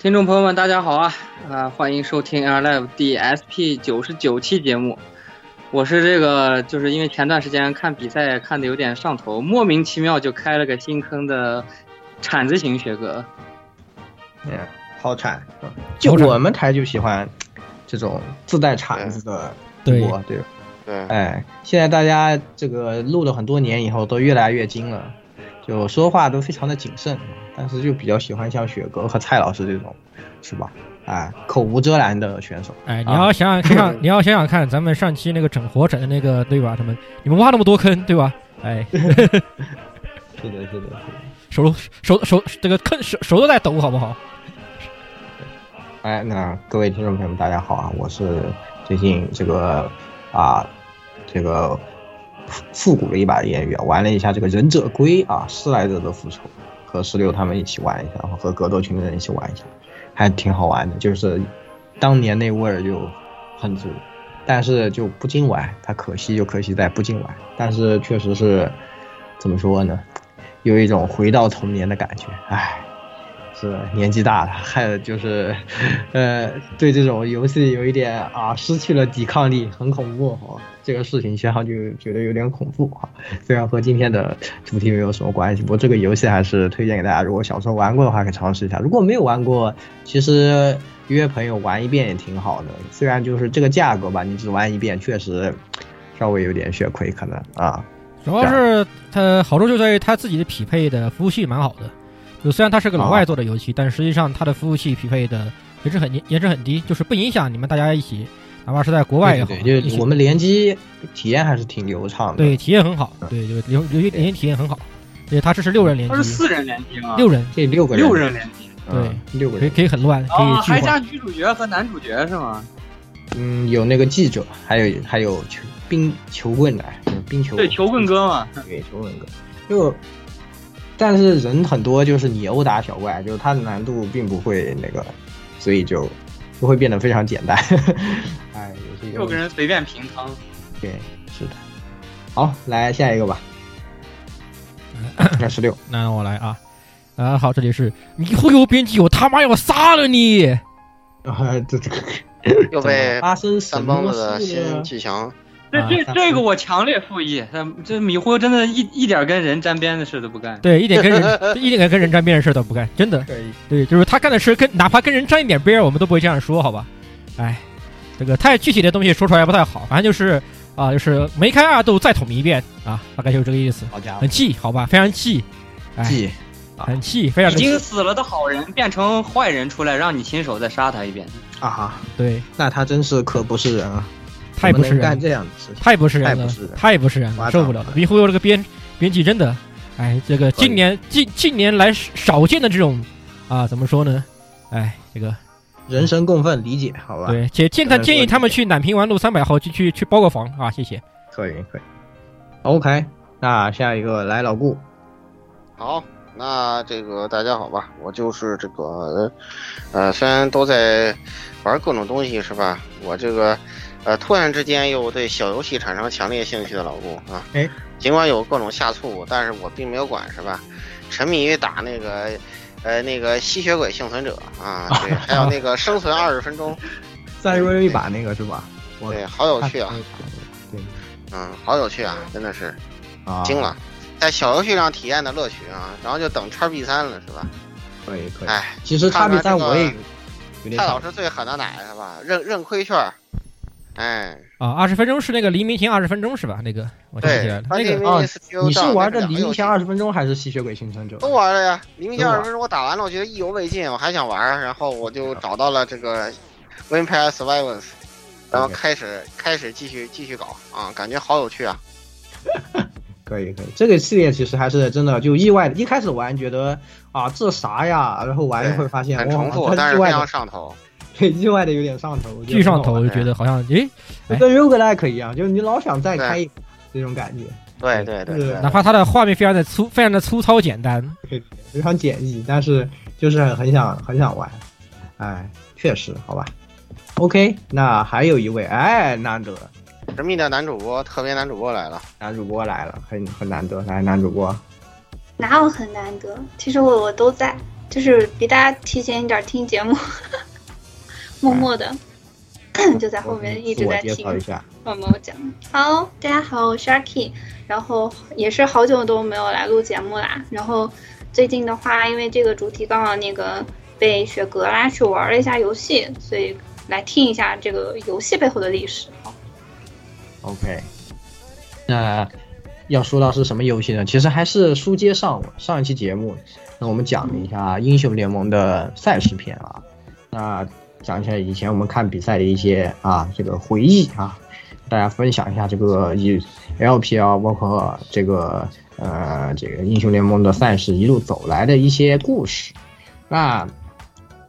听众朋友们，大家好啊！啊，欢迎收听 Air Live 第 SP 九十九期节目。我是这个，就是因为前段时间看比赛看的有点上头，莫名其妙就开了个新坑的铲子型学哥。嗯，好铲，就我们台就喜欢这种自带铲子的主播，对对。哎，现在大家这个录了很多年以后，都越来越精了，就说话都非常的谨慎。但是就比较喜欢像雪哥和蔡老师这种，是吧？哎，口无遮拦的选手。哎，你要想想 看，你要想想看，咱们上期那个整活整的那个，对吧？他们你们挖那么多坑，对吧？哎 是的，是的，是的，手都手手这个坑手手都在抖，好不好？哎，那各位听众朋友们，大家好啊！我是最近这个啊，这个复古了一把的言语，玩了一下这个忍者龟啊，施莱德的复仇。和十六他们一起玩一下，和格斗群的人一起玩一下，还挺好玩的。就是当年那味儿就很足，但是就不禁玩。它可惜就可惜在不禁玩，但是确实是怎么说呢？有一种回到童年的感觉。唉，是年纪大了，还就是呃，对这种游戏有一点啊，失去了抵抗力，很恐怖哈。这个事情实际上就觉得有点恐怖哈，虽然和今天的主题没有什么关系，不过这个游戏还是推荐给大家。如果小时候玩过的话，可以尝试一下；如果没有玩过，其实约朋友玩一遍也挺好的。虽然就是这个价格吧，你只玩一遍确实稍微有点血亏，可能啊。主要是它好处就在于它自己的匹配的服务器蛮好的，就虽然它是个老外做的游戏，但实际上它的服务器匹配的也是很颜值很低，就是不影响你们大家一起。哪怕是在国外也好，对，就我们联机体验还是挺流畅的。对，体验很好。对，就游游戏联机体验很好。对，它这是六人联机。它是四人联机吗？六人，这六个人。六人联机。对，六个人可以很乱，可以啊，还加女主角和男主角是吗？嗯，有那个记者，还有还有球冰球棍的，冰球。对，球棍哥嘛。对，球棍哥。就，但是人很多，就是你殴打小怪，就是它的难度并不会那个，所以就。就会变得非常简单，哎，六个人随便平汤。对，是的。好，来下一个吧。二十六，那我来啊。啊，好，这里是迷糊游编辑，我他妈要杀了你！啊，这这个又被发生三帮子的新技强。这这这个我强烈复议，这迷糊真的一一点跟人沾边的事都不干。对，一点跟人 一点跟人沾边的事都不干，真的。对，就是他干的事跟哪怕跟人沾一点边，我们都不会这样说，好吧？哎，这个太具体的东西说出来不太好，反正就是啊，就是梅开二度再捅一遍啊，大概就是这个意思。好家伙，很气，好吧？非常气，气，很气，非常已经死了的好人变成坏人出来，让你亲手再杀他一遍啊哈！对，那他真是可不是人啊！太不是人，干这样的事情，太不是人了，太不是人了，受不了了。迷糊游这个编编辑真的，哎，这个近年近近年来少见的这种啊，怎么说呢？哎，这个人神共愤，理解好吧？对，且建他建议他们去南平湾路三百号去去去包个房啊，谢谢。可以可以，OK，那下一个来老顾。好，那这个大家好吧，我就是这个，呃，虽然都在玩各种东西是吧？我这个。呃，突然之间又对小游戏产生强烈兴趣的老顾啊，哎，尽管有各种下促，但是我并没有管，是吧？沉迷于打那个呃，那个吸血鬼幸存者啊，对，还有那个生存二十分钟，再有一把那个是吧？对，好有趣啊！对，嗯，好有趣啊，真的是啊，惊了，在小游戏上体验的乐趣啊，然后就等叉 B 三了，是吧？可以可以。哎，其实叉 B 三我也有蔡老师最狠的奶是吧？认认亏券，哎。啊，二十分钟是那个黎明前二十分钟是吧？那个我想起来了，那个啊，你是玩的黎明前二十分钟还是吸血鬼幸存者？都玩了呀，黎明前二十分钟我打完了，我觉得意犹未尽，我还想玩，然后我就找到了这个 Vampire Survivors，然后开始开始继续继续搞啊，感觉好有趣啊！可以可以，这个系列其实还是真的就意外的，一开始玩觉得啊这啥呀，然后玩一会儿发现很重复，但是非常上头。意外的有点上头，巨上头，就觉得好像诶，跟 roguelike 一样，就是你老想再开一这种感觉。对对对，哪怕它的画面非常的粗，非常的粗糙简单，非常简易，但是就是很想很想玩。哎，确实，好吧。OK，那还有一位，哎，难得，神秘的男主播，特别男主播来了，男主播来了，很很难得，来，男主播。哪有很难得？其实我我都在，就是比大家提前一点听节目。默默的就在后面一直在听，默默讲。好，大家好，我是 Sharky，然后也是好久都没有来录节目啦。然后最近的话，因为这个主题刚好那个被雪哥拉去玩了一下游戏，所以来听一下这个游戏背后的历史。OK，那要说到是什么游戏呢？其实还是书接上上一期节目，那我们讲了一下英雄联盟的赛事篇啊，那。讲一下以前我们看比赛的一些啊这个回忆啊，大家分享一下这个以 LPL 包括这个呃这个英雄联盟的赛事一路走来的一些故事。那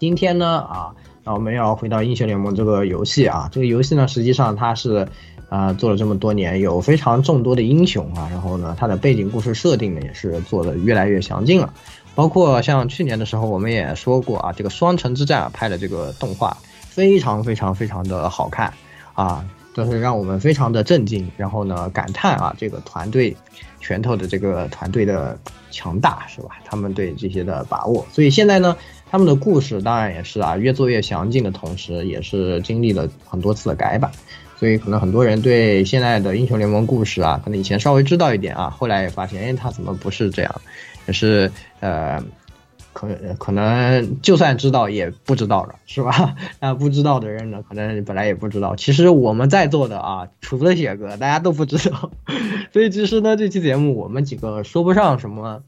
今天呢啊，那我们要回到英雄联盟这个游戏啊，这个游戏呢实际上它是啊做了这么多年，有非常众多的英雄啊，然后呢它的背景故事设定呢也是做的越来越详尽了。包括像去年的时候，我们也说过啊，这个双城之战拍的这个动画非常非常非常的好看啊，就是让我们非常的震惊，然后呢感叹啊这个团队拳头的这个团队的强大是吧？他们对这些的把握，所以现在呢他们的故事当然也是啊越做越详尽的同时，也是经历了很多次的改版，所以可能很多人对现在的英雄联盟故事啊，可能以前稍微知道一点啊，后来也发现哎他怎么不是这样？也是呃，可可能就算知道也不知道了，是吧？那不知道的人呢，可能本来也不知道。其实我们在座的啊，除了雪哥，大家都不知道。所以其实呢，这期节目我们几个说不上什么，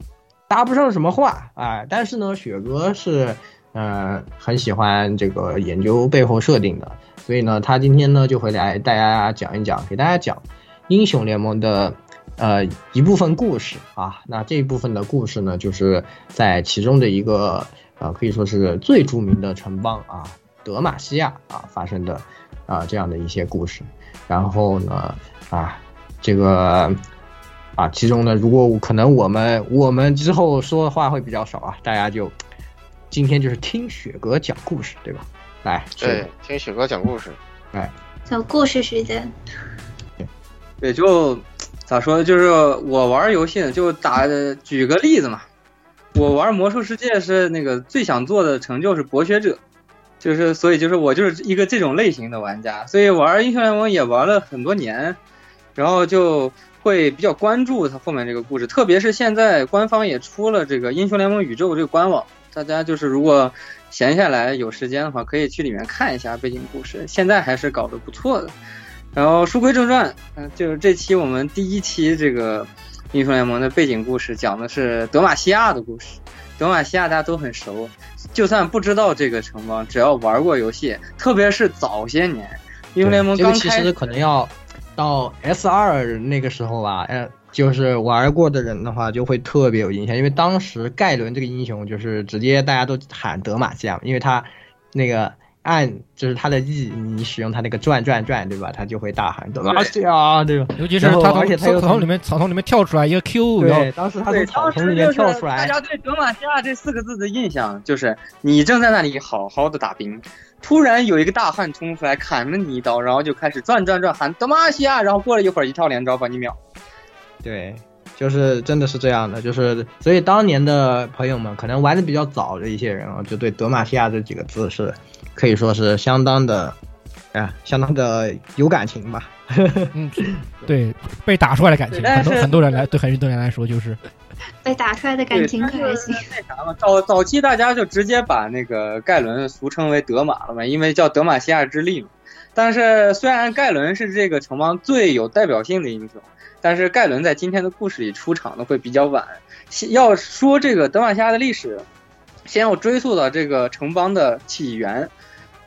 搭不上什么话啊。但是呢，雪哥是呃很喜欢这个研究背后设定的，所以呢，他今天呢就会来大家讲一讲，给大家讲英雄联盟的。呃，一部分故事啊，那这一部分的故事呢，就是在其中的一个呃，可以说是最著名的城邦啊，德玛西亚啊发生的啊这样的一些故事。然后呢，啊，这个啊，其中呢，如果可能我们我们之后说的话会比较少啊，大家就今天就是听雪哥讲故事，对吧？来，对，听雪哥讲故事，来，讲故事时间，对，对，就。咋说？就是我玩游戏呢，就打举个例子嘛。我玩魔兽世界是那个最想做的成就是博学者，就是所以就是我就是一个这种类型的玩家，所以玩英雄联盟也玩了很多年，然后就会比较关注它后面这个故事，特别是现在官方也出了这个英雄联盟宇宙这个官网，大家就是如果闲下来有时间的话，可以去里面看一下背景故事，现在还是搞得不错的。然后书归正传，嗯，就是这期我们第一期这个英雄联盟的背景故事，讲的是德玛西亚的故事。德玛西亚大家都很熟，就算不知道这个城邦，只要玩过游戏，特别是早些年英雄联盟刚开，其实可能要到 S 二那个时候吧，呃，就是玩过的人的话就会特别有印象，因为当时盖伦这个英雄就是直接大家都喊德玛西亚，因为他那个。按就是他的 E，你使用他那个转转转，对吧？他就会大喊德玛西亚，对吧？尤其是他从草丛里面草丛里面跳出来一个 Q，对，当时他从草丛里面跳出来。大家对德玛西亚这四个字的印象就是，你正在那里好好的打兵，突然有一个大汉冲出来砍了你一刀，然后就开始转转转喊德玛西亚，然后过了一会儿一套连招把你秒。对。就是真的是这样的，就是所以当年的朋友们可能玩的比较早的一些人啊，就对德玛西亚这几个字是可以说是相当的，啊，相当的有感情吧。嗯，对，被打出来的感情，很多很多人来对很多人来说就是被打出来的感情可还行。那啥嘛，早早期大家就直接把那个盖伦俗称为德玛了嘛，因为叫德玛西亚之力嘛。但是虽然盖伦是这个城邦最有代表性的英雄。但是盖伦在今天的故事里出场的会比较晚。要说这个德玛西亚的历史，先要追溯到这个城邦的起源。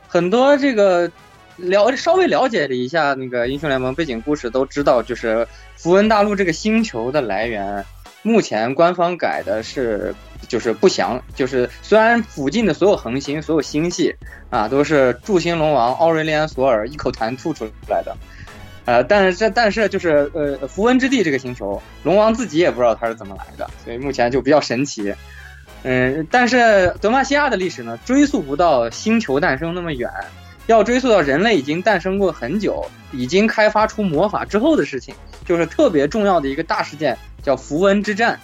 很多这个了稍微了解了一下那个英雄联盟背景故事，都知道就是符文大陆这个星球的来源。目前官方改的是就是不详，就是虽然附近的所有恒星、所有星系啊都是柱星龙王奥瑞利安索尔一口痰吐出来的。呃，但是这但是就是呃，符文之地这个星球，龙王自己也不知道它是怎么来的，所以目前就比较神奇。嗯，但是德玛西亚的历史呢，追溯不到星球诞生那么远，要追溯到人类已经诞生过很久，已经开发出魔法之后的事情，就是特别重要的一个大事件，叫符文之战。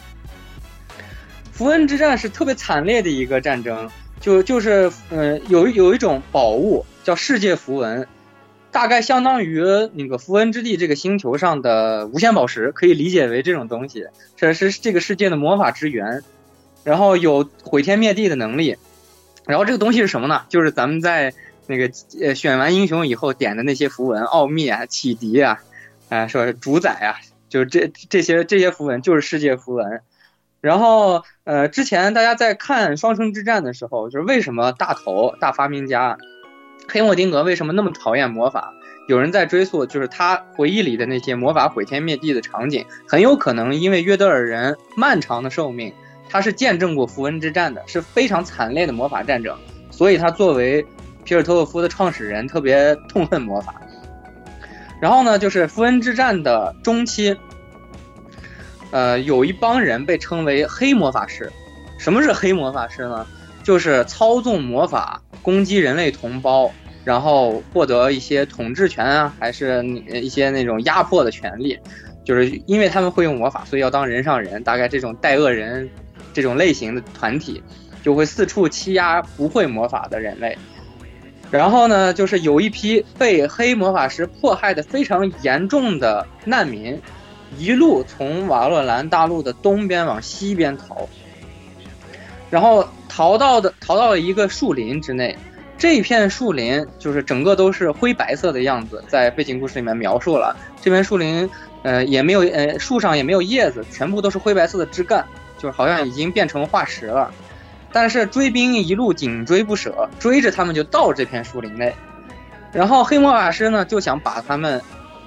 符文之战是特别惨烈的一个战争，就就是呃，有有一种宝物叫世界符文。大概相当于那个符文之地这个星球上的无限宝石，可以理解为这种东西，这是这个世界的魔法之源，然后有毁天灭地的能力，然后这个东西是什么呢？就是咱们在那个呃选完英雄以后点的那些符文，奥秘啊、启迪啊，啊说主宰啊，就是这这些这些符文就是世界符文，然后呃之前大家在看双城之战的时候，就是为什么大头大发明家。黑莫丁格为什么那么讨厌魔法？有人在追溯，就是他回忆里的那些魔法毁天灭地的场景，很有可能因为约德尔人漫长的寿命，他是见证过符文之战的，是非常惨烈的魔法战争，所以他作为皮尔托沃夫的创始人，特别痛恨魔法。然后呢，就是符文之战的中期，呃，有一帮人被称为黑魔法师。什么是黑魔法师呢？就是操纵魔法。攻击人类同胞，然后获得一些统治权啊，还是一些那种压迫的权利，就是因为他们会用魔法，所以要当人上人。大概这种带恶人这种类型的团体，就会四处欺压不会魔法的人类。然后呢，就是有一批被黑魔法师迫害的非常严重的难民，一路从瓦洛兰大陆的东边往西边逃。然后逃到的逃到了一个树林之内，这片树林就是整个都是灰白色的样子，在背景故事里面描述了这片树林，呃，也没有呃树上也没有叶子，全部都是灰白色的枝干，就是好像已经变成化石了。但是追兵一路紧追不舍，追着他们就到这片树林内，然后黑魔法师呢就想把他们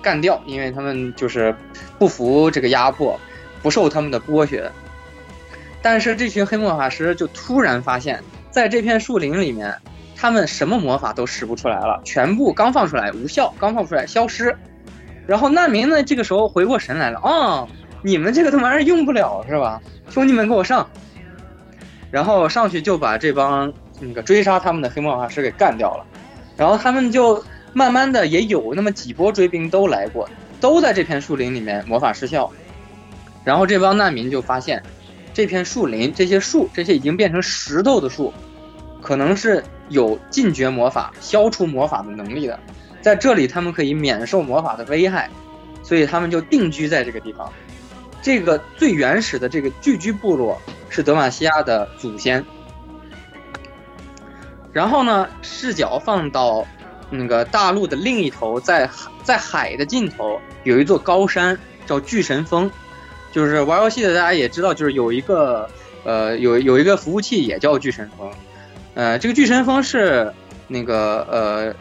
干掉，因为他们就是不服这个压迫，不受他们的剥削。但是这群黑魔法师就突然发现，在这片树林里面，他们什么魔法都使不出来了，全部刚放出来无效，刚放出来消失。然后难民呢，这个时候回过神来了，哦，你们这个他妈用不了是吧？兄弟们，给我上！然后上去就把这帮那个追杀他们的黑魔法师给干掉了。然后他们就慢慢的也有那么几波追兵都来过，都在这片树林里面魔法失效。然后这帮难民就发现。这片树林，这些树，这些已经变成石头的树，可能是有禁绝魔法、消除魔法的能力的。在这里，他们可以免受魔法的危害，所以他们就定居在这个地方。这个最原始的这个聚居部落是德玛西亚的祖先。然后呢，视角放到那个大陆的另一头，在在海的尽头有一座高山，叫巨神峰。就是玩游戏的大家也知道，就是有一个呃有有一个服务器也叫巨神峰，呃这个巨神峰是那个呃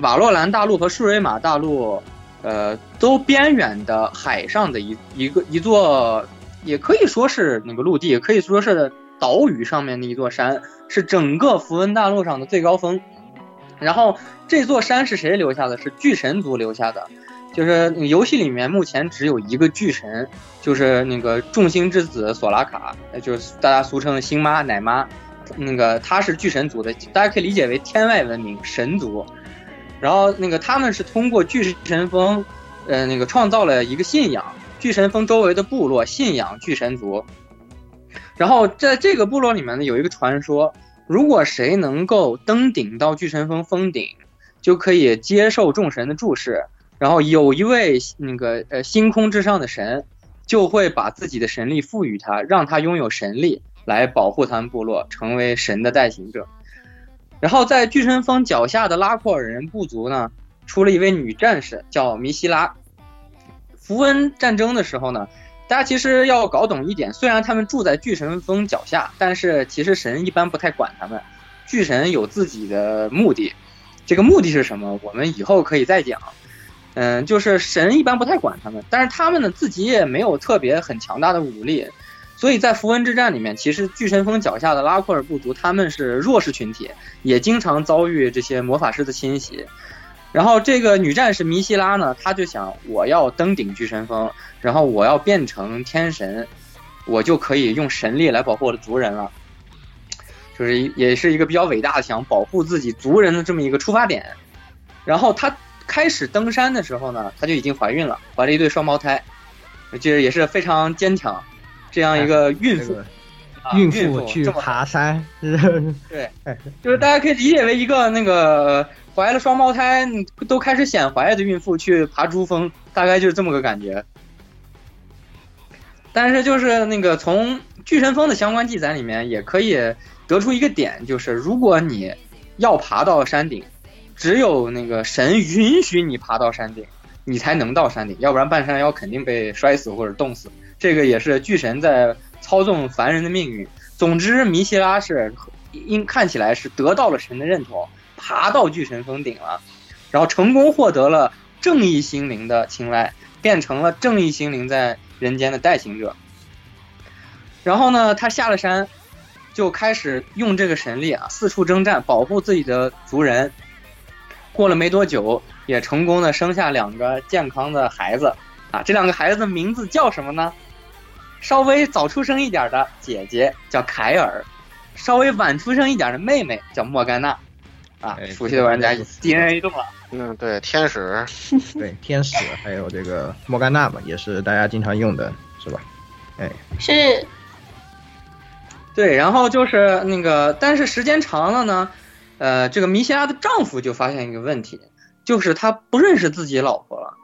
瓦洛兰大陆和舒瑞玛大陆呃都边远的海上的一一个一座，也可以说是那个陆地，也可以说是岛屿上面的一座山，是整个符文大陆上的最高峰。然后这座山是谁留下的？是巨神族留下的。就是游戏里面目前只有一个巨神，就是那个众星之子索拉卡，就是大家俗称的星妈奶妈，那个他是巨神族的，大家可以理解为天外文明神族。然后那个他们是通过巨神峰，呃，那个创造了一个信仰，巨神峰周围的部落信仰巨神族。然后在这个部落里面呢，有一个传说，如果谁能够登顶到巨神峰峰顶，就可以接受众神的注视。然后有一位那个呃星空之上的神，就会把自己的神力赋予他，让他拥有神力来保护他们部落，成为神的代行者。然后在巨神峰脚下的拉库尔人部族呢，出了一位女战士，叫米西拉。符文战争的时候呢。大家其实要搞懂一点，虽然他们住在巨神峰脚下，但是其实神一般不太管他们。巨神有自己的目的，这个目的是什么？我们以后可以再讲。嗯，就是神一般不太管他们，但是他们呢自己也没有特别很强大的武力，所以在符文之战里面，其实巨神峰脚下的拉库尔部族他们是弱势群体，也经常遭遇这些魔法师的侵袭。然后这个女战士米西拉呢，她就想我要登顶巨神峰，然后我要变成天神，我就可以用神力来保护我的族人了。就是也是一个比较伟大的想保护自己族人的这么一个出发点。然后她开始登山的时候呢，她就已经怀孕了，怀了一对双胞胎，就是也是非常坚强，这样一个孕妇，孕妇去爬山，对，就是大家可以理解为一个那个。怀了双胞胎，都开始显怀的孕妇去爬珠峰，大概就是这么个感觉。但是就是那个从巨神峰的相关记载里面，也可以得出一个点，就是如果你要爬到山顶，只有那个神允许你爬到山顶，你才能到山顶，要不然半山腰肯定被摔死或者冻死。这个也是巨神在操纵凡人的命运。总之，弥西拉是应看起来是得到了神的认同。爬到巨神峰顶了，然后成功获得了正义心灵的青睐，变成了正义心灵在人间的代行者。然后呢，他下了山，就开始用这个神力啊，四处征战，保护自己的族人。过了没多久，也成功的生下两个健康的孩子啊。这两个孩子的名字叫什么呢？稍微早出生一点的姐姐叫凯尔，稍微晚出生一点的妹妹叫莫甘娜。啊，熟悉的玩家 DNA 动了。嗯，对，天使，对，天使，还有这个莫甘娜嘛，也是大家经常用的，是吧？哎，是。对，然后就是那个，但是时间长了呢，呃，这个米西亚的丈夫就发现一个问题，就是他不认识自己老婆了，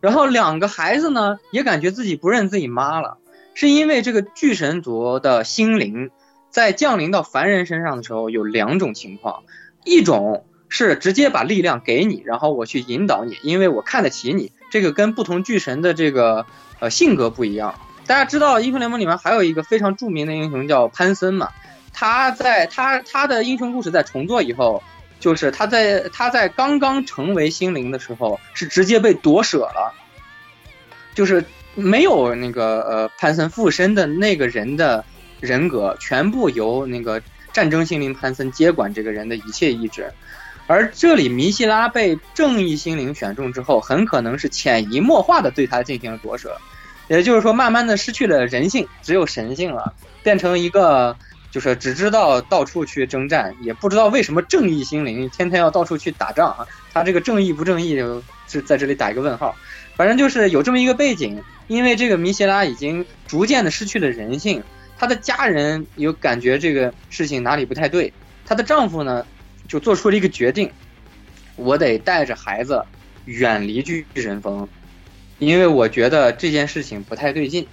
然后两个孩子呢也感觉自己不认自己妈了，是因为这个巨神族的心灵在降临到凡人身上的时候有两种情况。一种是直接把力量给你，然后我去引导你，因为我看得起你。这个跟不同巨神的这个呃性格不一样。大家知道英雄联盟里面还有一个非常著名的英雄叫潘森嘛？他在他他的英雄故事在重做以后，就是他在他在刚刚成为心灵的时候是直接被夺舍了，就是没有那个呃潘森附身的那个人的人格，全部由那个。战争心灵潘森接管这个人的一切意志，而这里米西拉被正义心灵选中之后，很可能是潜移默化的对他进行了夺舍，也就是说，慢慢的失去了人性，只有神性了，变成一个就是只知道到处去征战，也不知道为什么正义心灵天天要到处去打仗啊。他这个正义不正义，就在这里打一个问号。反正就是有这么一个背景，因为这个米西拉已经逐渐的失去了人性。她的家人有感觉这个事情哪里不太对，她的丈夫呢就做出了一个决定，我得带着孩子远离巨神峰，因为我觉得这件事情不太对劲。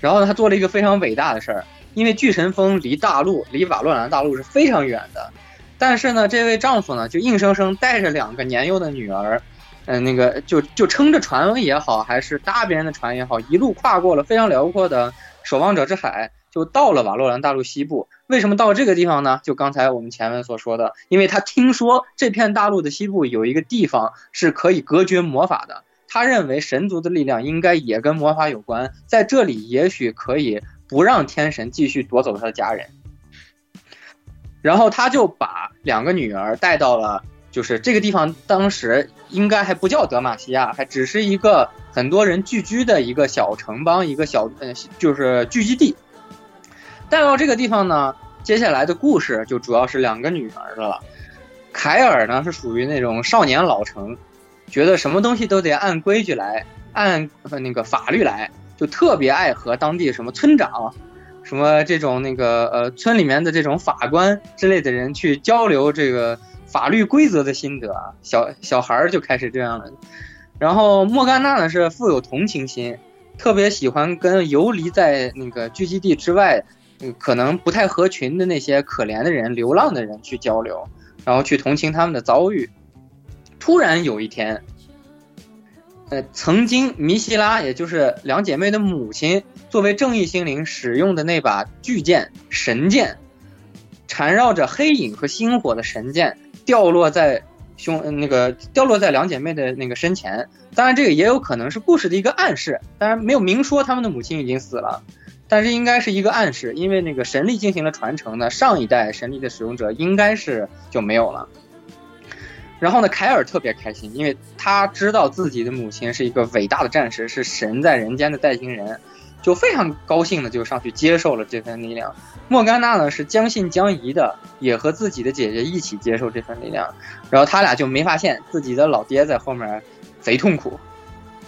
然后呢，她做了一个非常伟大的事儿，因为巨神峰离大陆离瓦洛兰大陆是非常远的，但是呢，这位丈夫呢就硬生生带着两个年幼的女儿，嗯，那个就就撑着船也好，还是搭别人的船也好，一路跨过了非常辽阔的。守望者之海就到了瓦洛兰大陆西部，为什么到这个地方呢？就刚才我们前文所说的，因为他听说这片大陆的西部有一个地方是可以隔绝魔法的，他认为神族的力量应该也跟魔法有关，在这里也许可以不让天神继续夺走他的家人，然后他就把两个女儿带到了。就是这个地方，当时应该还不叫德玛西亚，还只是一个很多人聚居的一个小城邦，一个小呃，就是聚集地。带到这个地方呢，接下来的故事就主要是两个女儿的了。凯尔呢是属于那种少年老成，觉得什么东西都得按规矩来，按那个法律来，就特别爱和当地什么村长、什么这种那个呃村里面的这种法官之类的人去交流这个法律规则的心得啊。小小孩儿就开始这样了。然后莫甘娜呢是富有同情心，特别喜欢跟游离在那个聚集地之外，可能不太合群的那些可怜的人、流浪的人去交流，然后去同情他们的遭遇。突然有一天，呃，曾经米希拉，也就是两姐妹的母亲，作为正义心灵使用的那把巨剑神剑，缠绕着黑影和星火的神剑掉落在。胸那个掉落在两姐妹的那个身前，当然这个也有可能是故事的一个暗示，当然没有明说他们的母亲已经死了，但是应该是一个暗示，因为那个神力进行了传承呢，上一代神力的使用者应该是就没有了。然后呢，凯尔特别开心，因为他知道自己的母亲是一个伟大的战士，是神在人间的代行人。就非常高兴的就上去接受了这份力量，莫甘娜呢是将信将疑的，也和自己的姐姐一起接受这份力量，然后他俩就没发现自己的老爹在后面贼痛苦，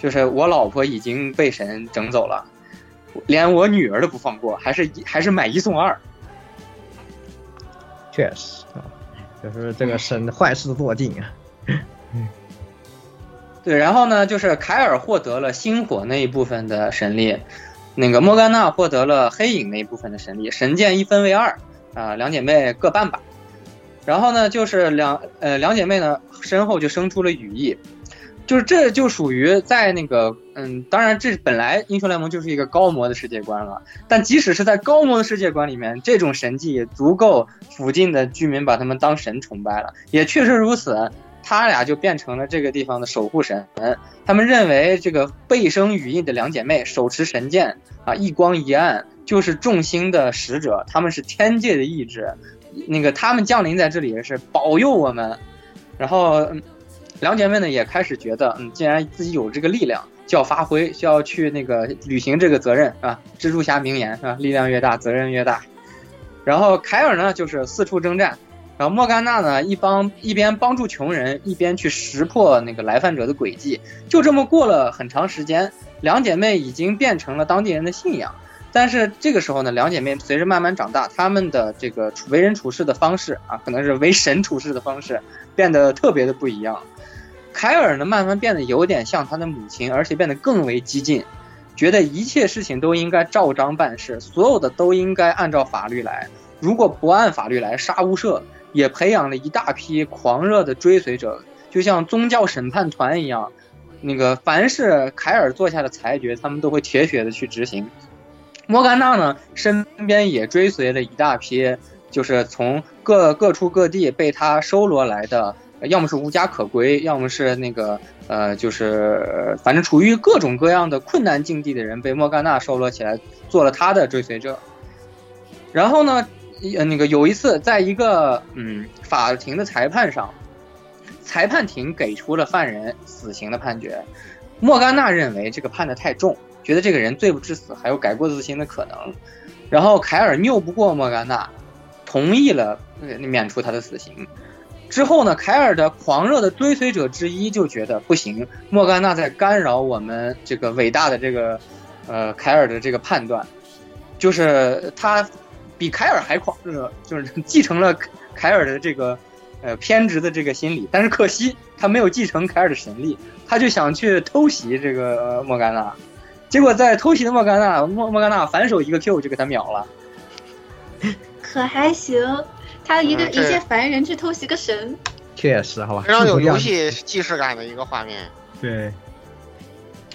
就是我老婆已经被神整走了，连我女儿都不放过，还是还是买一送二，确实啊，就是这个神坏事做尽啊，嗯，对，然后呢就是凯尔获得了星火那一部分的神力。那个莫甘娜获得了黑影那一部分的神力，神剑一分为二，啊，两姐妹各半把。然后呢，就是两呃两姐妹呢身后就生出了羽翼，就是这就属于在那个嗯，当然这本来英雄联盟就是一个高模的世界观了，但即使是在高模的世界观里面，这种神迹也足够附近的居民把他们当神崇拜了，也确实如此。他俩就变成了这个地方的守护神。他们认为这个背生羽翼的两姐妹手持神剑啊，一光一暗，就是众星的使者。他们是天界的意志，那个他们降临在这里是保佑我们。然后两姐妹呢也开始觉得，嗯，既然自己有这个力量，就要发挥，就要去那个履行这个责任啊。蜘蛛侠名言是吧？力量越大，责任越大。然后凯尔呢，就是四处征战。然后莫甘娜呢，一帮一边帮助穷人，一边去识破那个来犯者的诡计。就这么过了很长时间，两姐妹已经变成了当地人的信仰。但是这个时候呢，两姐妹随着慢慢长大，她们的这个为人处事的方式啊，可能是为神处事的方式，变得特别的不一样。凯尔呢，慢慢变得有点像他的母亲，而且变得更为激进，觉得一切事情都应该照章办事，所有的都应该按照法律来。如果不按法律来，杀无赦。也培养了一大批狂热的追随者，就像宗教审判团一样，那个凡是凯尔做下的裁决，他们都会铁血的去执行。莫甘娜呢，身边也追随了一大批，就是从各各处各地被他收罗来的，要么是无家可归，要么是那个呃，就是反正处于各种各样的困难境地的人，被莫甘娜收罗起来，做了他的追随者。然后呢？呃，那个有一次，在一个嗯法庭的裁判上，裁判庭给出了犯人死刑的判决。莫甘娜认为这个判的太重，觉得这个人罪不至死，还有改过自新的可能。然后凯尔拗不过莫甘娜，同意了免除他的死刑。之后呢，凯尔的狂热的追随者之一就觉得不行，莫甘娜在干扰我们这个伟大的这个呃凯尔的这个判断，就是他。比凯尔还狂热，就是 继承了凯尔的这个，呃偏执的这个心理，但是可惜他没有继承凯尔的神力，他就想去偷袭这个莫甘娜，结果在偷袭的莫甘娜，莫莫甘娜反手一个 Q 就给他秒了，可还行，他一个一介凡人去偷袭个神，确实好吧，非常有游戏既视感的一个画面，对，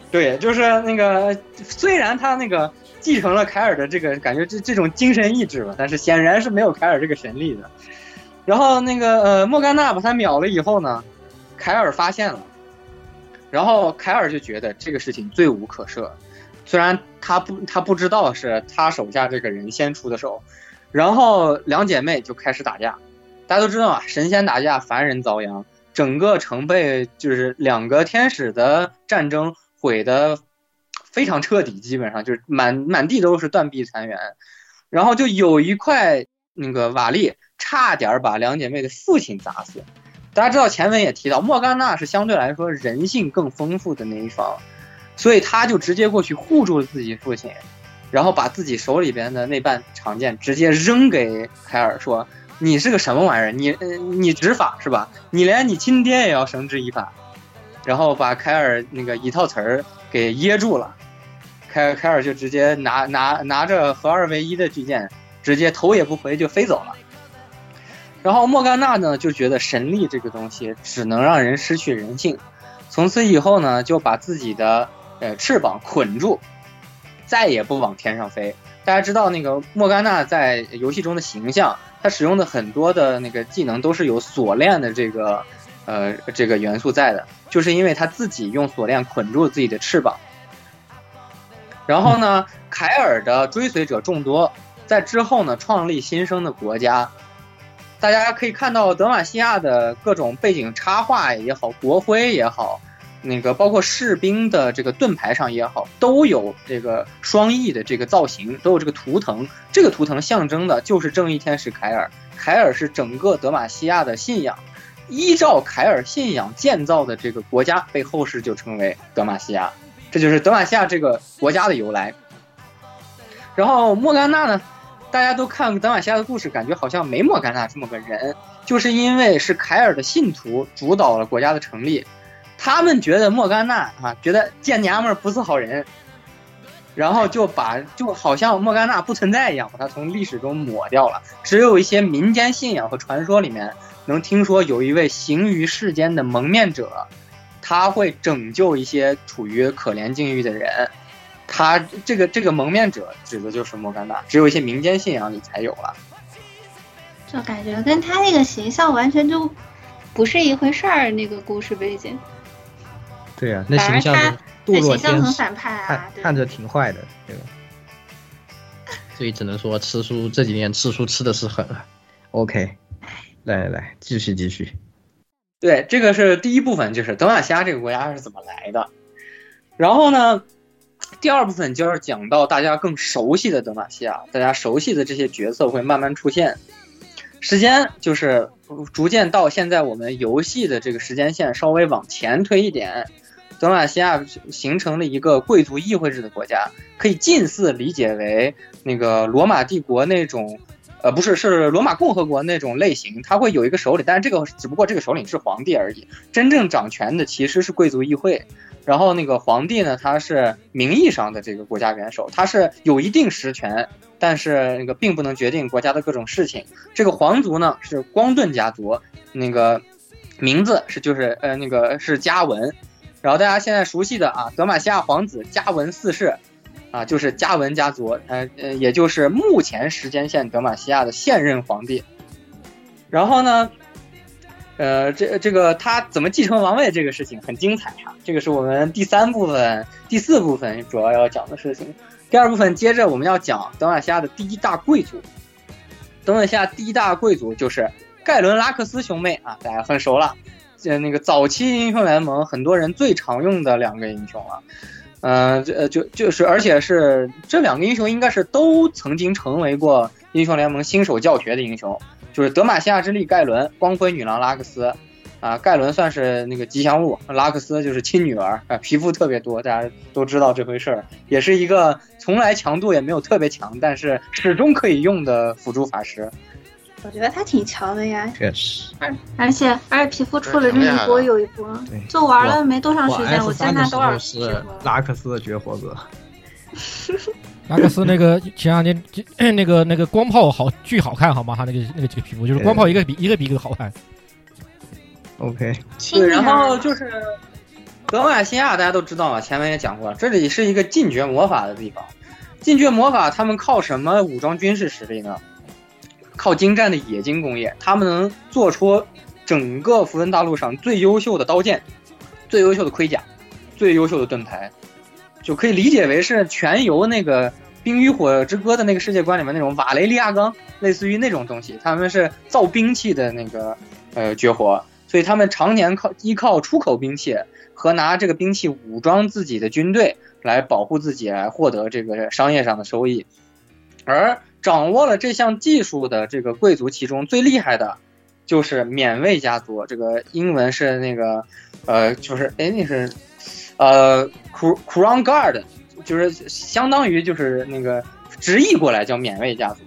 对，就是那个虽然他那个。继承了凯尔的这个感觉，这这种精神意志吧，但是显然是没有凯尔这个神力的。然后那个呃，莫甘娜把他秒了以后呢，凯尔发现了，然后凯尔就觉得这个事情罪无可赦，虽然他不他不知道是他手下这个人先出的手，然后两姐妹就开始打架。大家都知道啊，神仙打架，凡人遭殃，整个城被就是两个天使的战争毁的。非常彻底，基本上就是满满地都是断壁残垣，然后就有一块那个瓦砾差点把两姐妹的父亲砸死。大家知道前文也提到，莫甘娜是相对来说人性更丰富的那一方，所以他就直接过去护住了自己父亲，然后把自己手里边的那半长剑直接扔给凯尔，说：“你是个什么玩意儿？你你执法是吧？你连你亲爹也要绳之以法。”然后把凯尔那个一套词儿给噎住了，凯凯尔就直接拿拿拿着合二为一的巨剑，直接头也不回就飞走了。然后莫甘娜呢就觉得神力这个东西只能让人失去人性，从此以后呢就把自己的呃翅膀捆住，再也不往天上飞。大家知道那个莫甘娜在游戏中的形象，她使用的很多的那个技能都是有锁链的这个呃这个元素在的，就是因为他自己用锁链捆住自己的翅膀。然后呢，凯尔的追随者众多，在之后呢创立新生的国家。大家可以看到德玛西亚的各种背景插画也好，国徽也好，那个包括士兵的这个盾牌上也好，都有这个双翼的这个造型，都有这个图腾。这个图腾象征的就是正义天使凯尔，凯尔是整个德玛西亚的信仰。依照凯尔信仰建造的这个国家，被后世就称为德玛西亚，这就是德玛西亚这个国家的由来。然后莫甘娜呢？大家都看德玛西亚的故事，感觉好像没莫甘娜这么个人，就是因为是凯尔的信徒主导了国家的成立，他们觉得莫甘娜啊，觉得贱娘们不是好人，然后就把就好像莫甘娜不存在一样，把她从历史中抹掉了。只有一些民间信仰和传说里面能听说有一位行于世间的蒙面者，他会拯救一些处于可怜境遇的人。他这个这个蒙面者指的就是莫甘娜，只有一些民间信仰里才有了。就感觉跟他那个形象完全就不是一回事儿，那个故事背景。对啊，那形象堕落天使，看看着挺坏的，对吧？所以只能说吃书这几年吃书吃的是狠了。OK，来来来，继续继续。对，这个是第一部分，就是德玛西亚这个国家是怎么来的。然后呢？第二部分就是讲到大家更熟悉的德玛西亚，大家熟悉的这些角色会慢慢出现。时间就是逐渐到现在，我们游戏的这个时间线稍微往前推一点，德玛西亚形成了一个贵族议会制的国家，可以近似理解为那个罗马帝国那种，呃，不是，是罗马共和国那种类型。它会有一个首领，但是这个只不过这个首领是皇帝而已，真正掌权的其实是贵族议会。然后那个皇帝呢，他是名义上的这个国家元首，他是有一定实权，但是那个并不能决定国家的各种事情。这个皇族呢是光盾家族，那个名字是就是呃那个是加文，然后大家现在熟悉的啊，德玛西亚皇子加文四世，啊就是加文家族，呃呃也就是目前时间线德玛西亚的现任皇帝。然后呢？呃，这这个他怎么继承王位这个事情很精彩啊，这个是我们第三部分、第四部分主要要讲的事情。第二部分接着我们要讲德玛西亚的第一大贵族。德玛西亚第一大贵族就是盖伦拉克斯兄妹啊，大家很熟了。呃，那个早期英雄联盟很多人最常用的两个英雄了。嗯，这就就是而且是这两个英雄应该是都曾经成为过英雄联盟新手教学的英雄。就是德玛西亚之力盖伦，光辉女郎拉克斯，啊，盖伦算是那个吉祥物，拉克斯就是亲女儿，啊，皮肤特别多，大家都知道这回事儿，也是一个从来强度也没有特别强，但是始终可以用的辅助法师。我觉得他挺强的呀，确实，而而且而且皮肤出了这一波又一波，就玩了没多长时间，我见他多少是拉克斯的绝活哥。拉克斯那个前两天 那个那个光炮好巨好看好吗？他那个那个这个皮肤就是光炮一个比一个比一个好看。OK，对，然后就是德玛西亚大家都知道嘛，前面也讲过了，这里是一个禁绝魔法的地方。禁绝魔法他们靠什么武装军事实力呢？靠精湛的冶金工业，他们能做出整个符文大陆上最优秀的刀剑、最优秀的盔甲、最优秀的盾牌。就可以理解为是全由那个《冰与火之歌》的那个世界观里面那种瓦雷利亚钢，类似于那种东西。他们是造兵器的那个呃绝活，所以他们常年靠依靠出口兵器和拿这个兵器武装自己的军队来保护自己，来获得这个商业上的收益。而掌握了这项技术的这个贵族，其中最厉害的就是免卫家族。这个英文是那个呃，就是哎，那是。呃，crown Guard，就是相当于就是那个直译过来叫免卫家族。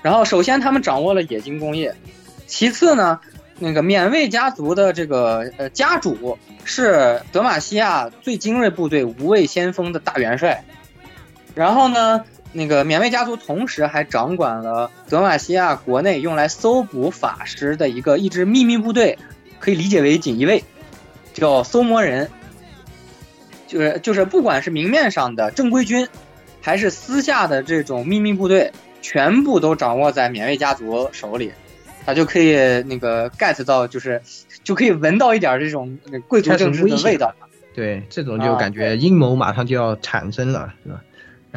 然后首先他们掌握了冶金工业，其次呢，那个免卫家族的这个呃家主是德玛西亚最精锐部队无畏先锋的大元帅。然后呢，那个免卫家族同时还掌管了德玛西亚国内用来搜捕法师的一个一支秘密部队，可以理解为锦衣卫，叫搜魔人。就是就是，不管是明面上的正规军，还是私下的这种秘密部队，全部都掌握在免卫家族手里，他就可以那个 get 到，就是就可以闻到一点这种贵族政治的味道。对，这种就感觉阴谋马上就要产生了，是吧？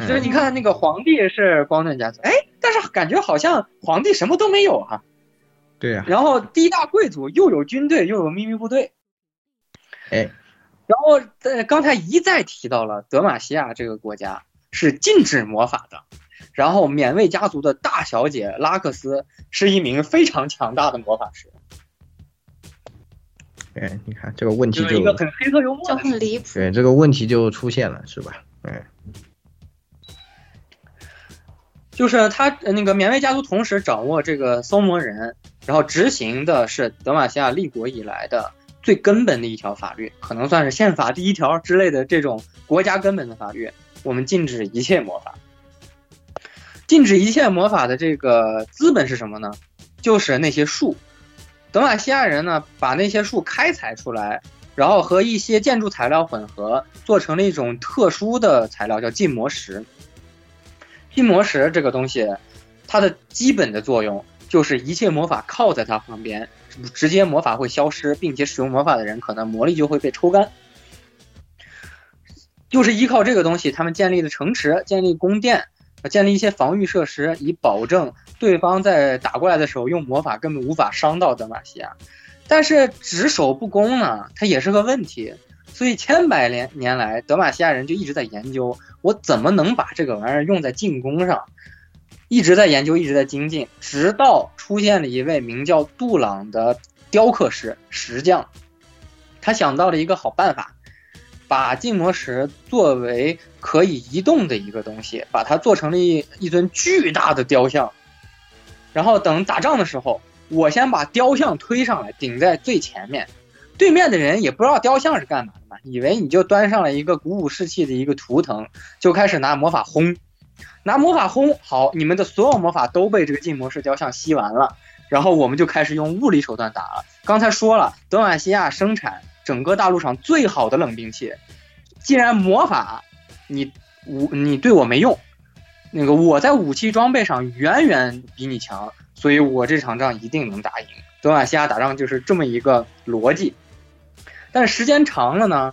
就是你看那个皇帝是光盾家族，哎，但是感觉好像皇帝什么都没有啊。对呀。然后第一大贵族又有军队又有秘密部队，哎。然后，呃，刚才一再提到了德玛西亚这个国家是禁止魔法的，然后免卫家族的大小姐拉克斯是一名非常强大的魔法师。哎，你看这个问题就一个很黑色幽默，就很离谱。对，这个问题就出现了，是吧？哎，就是他那个免卫家族同时掌握这个搜魔人，然后执行的是德玛西亚立国以来的。最根本的一条法律，可能算是宪法第一条之类的这种国家根本的法律，我们禁止一切魔法。禁止一切魔法的这个资本是什么呢？就是那些树。德玛西亚人呢，把那些树开采出来，然后和一些建筑材料混合，做成了一种特殊的材料，叫禁魔石。拼魔石这个东西，它的基本的作用就是一切魔法靠在它旁边。直接魔法会消失，并且使用魔法的人可能魔力就会被抽干。就是依靠这个东西，他们建立了城池，建立宫殿，建立一些防御设施，以保证对方在打过来的时候用魔法根本无法伤到德玛西亚。但是只守不攻呢，它也是个问题。所以千百年年来，德玛西亚人就一直在研究，我怎么能把这个玩意儿用在进攻上。一直在研究，一直在精进，直到出现了一位名叫杜朗的雕刻师石匠，他想到了一个好办法，把禁魔石作为可以移动的一个东西，把它做成了一一尊巨大的雕像，然后等打仗的时候，我先把雕像推上来顶在最前面，对面的人也不知道雕像是干嘛的嘛，以为你就端上了一个鼓舞士气的一个图腾，就开始拿魔法轰。拿魔法轰好，你们的所有魔法都被这个禁魔式雕像吸完了，然后我们就开始用物理手段打了。刚才说了，德玛西亚生产整个大陆上最好的冷兵器，既然魔法你武你对我没用，那个我在武器装备上远远比你强，所以我这场仗一定能打赢。德玛西亚打仗就是这么一个逻辑，但是时间长了呢，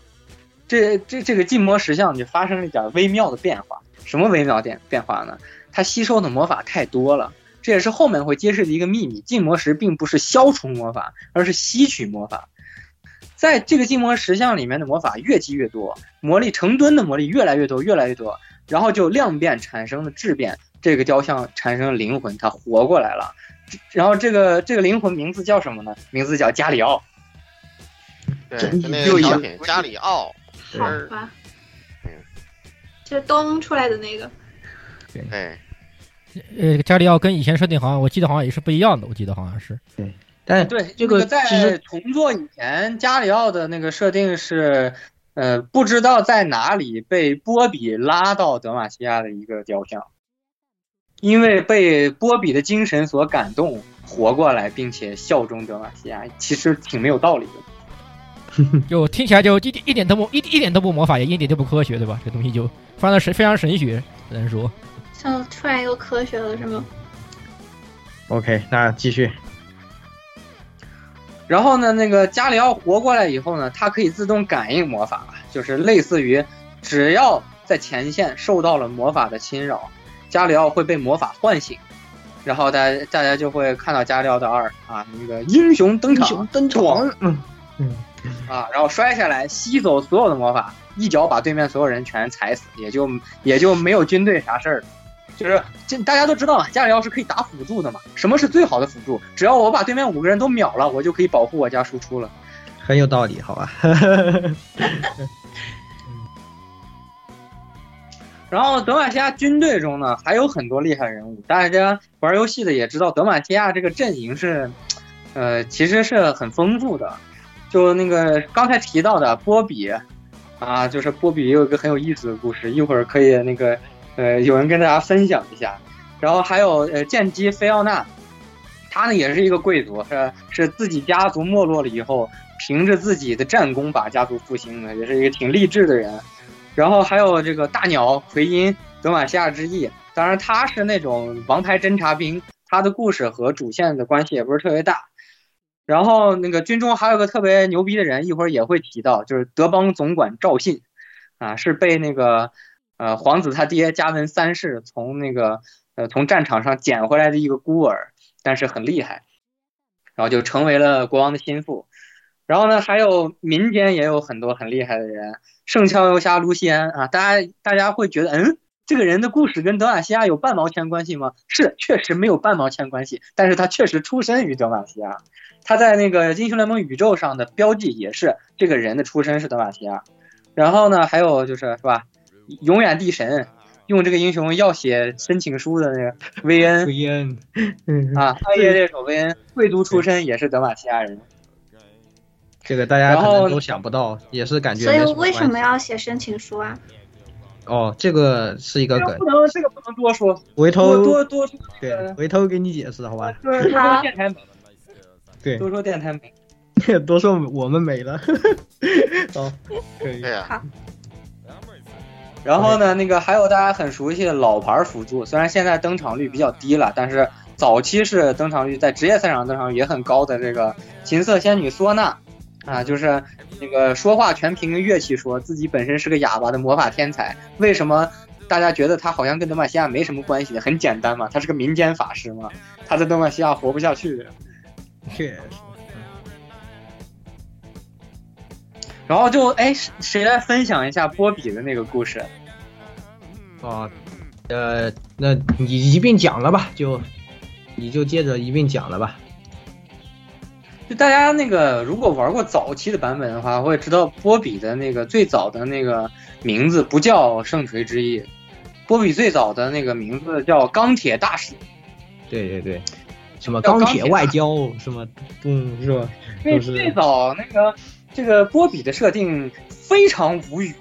这这这个禁魔石像就发生了一点微妙的变化。什么微妙变变化呢？它吸收的魔法太多了，这也是后面会揭示的一个秘密。禁魔石并不是消除魔法，而是吸取魔法。在这个禁魔石像里面的魔法越积越多，魔力成吨的魔力越来越多，越来越多，然后就量变产生了质变。这个雕像产生了灵魂，它活过来了。然后这个这个灵魂名字叫什么呢？名字叫加里奥。对，那个小品加里奥。好吧。嗯就是咚出来的那个，对，呃，加里奥跟以前设定好像，我记得好像也是不一样的，我记得好像是。对，但对这个在重做以前，加里奥的那个设定是，呃，不知道在哪里被波比拉到德玛西亚的一个雕像，因为被波比的精神所感动，活过来，并且效忠德玛西亚，其实挺没有道理的。就听起来就一点一点都不一一点都不魔法，也一点都不科学，对吧？这东西就非常神，非常神学，只能说。像突然又科学了，是吗？OK，那继续。然后呢，那个加里奥活过来以后呢，它可以自动感应魔法，就是类似于只要在前线受到了魔法的侵扰，加里奥会被魔法唤醒，然后大家大家就会看到加里奥的二啊，那个英雄登场，登场，嗯嗯。啊，然后摔下来，吸走所有的魔法，一脚把对面所有人全踩死，也就也就没有军队啥事儿了。就是这大家都知道嘛，加里奥是可以打辅助的嘛。什么是最好的辅助？只要我把对面五个人都秒了，我就可以保护我家输出了。很有道理，好吧。然后德玛西亚军队中呢，还有很多厉害人物。大家玩游戏的也知道，德玛西亚这个阵营是，呃，其实是很丰富的。就那个刚才提到的波比，啊，就是波比也有一个很有意思的故事，一会儿可以那个，呃，有人跟大家分享一下。然后还有呃剑姬菲奥娜，她呢也是一个贵族，是是自己家族没落了以后，凭着自己的战功把家族复兴的，也是一个挺励志的人。然后还有这个大鸟奎因德玛西亚之翼，当然他是那种王牌侦察兵，他的故事和主线的关系也不是特别大。然后那个军中还有个特别牛逼的人，一会儿也会提到，就是德邦总管赵信，啊，是被那个呃皇子他爹加文三世从那个呃从战场上捡回来的一个孤儿，但是很厉害，然后就成为了国王的心腹。然后呢，还有民间也有很多很厉害的人，圣乔游侠卢西安啊，大家大家会觉得，嗯，这个人的故事跟德玛西亚有半毛钱关系吗？是，确实没有半毛钱关系，但是他确实出身于德玛西亚，他在那个英雄联盟宇宙上的标记也是这个人的出身是德玛西亚。然后呢，还有就是是吧，永远地神用这个英雄要写申请书的那个薇恩，薇恩，啊，暗夜猎手薇恩，贵族出身也是德玛西亚人。这个大家可能都想不到，也是感觉。所以为什么要写申请书啊？哦，这个是一个梗。不能，这个不能多说。回头多多对，回头给你解释，好吧？多说电台美。对，多说电台美。多说我们美了。哦，可以。好。然后呢，那个还有大家很熟悉的老牌辅助，虽然现在登场率比较低了，但是早期是登场率在职业赛场登场率也很高的这个琴瑟仙女唢呐。啊，就是那个说话全凭乐器，说自己本身是个哑巴的魔法天才。为什么大家觉得他好像跟德玛西亚没什么关系？很简单嘛，他是个民间法师嘛，他在德玛西亚活不下去。确实。然后就哎，谁来分享一下波比的那个故事？啊，呃，那你一并讲了吧，就你就接着一并讲了吧。就大家那个，如果玩过早期的版本的话，会知道波比的那个最早的那个名字不叫圣锤之翼，波比最早的那个名字叫钢铁大使。对对对，什么钢铁外交什么，嗯，是吧？因为最早那个这个波比的设定非常无语，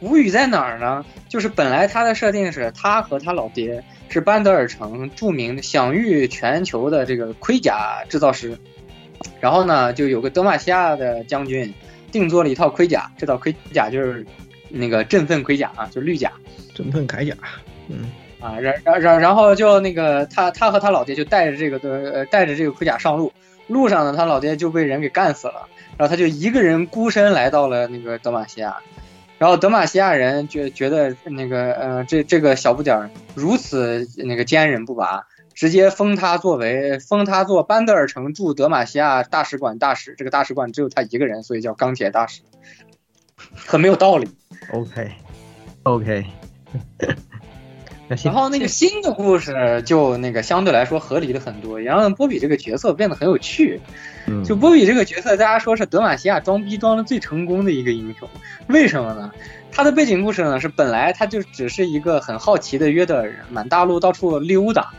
无语在哪儿呢？就是本来他的设定是他和他老爹是班德尔城著名的享誉全球的这个盔甲制造师。然后呢，就有个德玛西亚的将军定做了一套盔甲，这套盔甲就是那个振奋盔甲啊，就绿甲，振奋铠甲。嗯啊，然然然然后就那个他他和他老爹就带着这个呃带着这个盔甲上路，路上呢他老爹就被人给干死了，然后他就一个人孤身来到了那个德玛西亚，然后德玛西亚人觉觉得那个呃这这个小不点儿如此那个坚韧不拔。直接封他作为封他做班德尔城驻德玛西亚大使馆大使，这个大使馆只有他一个人，所以叫钢铁大使，很没有道理。OK，OK。然后那个新的故事就那个相对来说合理的很多，也让波比这个角色变得很有趣。就波比这个角色，大家说是德玛西亚装逼装的最成功的一个英雄，为什么呢？他的背景故事呢是本来他就只是一个很好奇的约德尔人，满大陆到处溜达。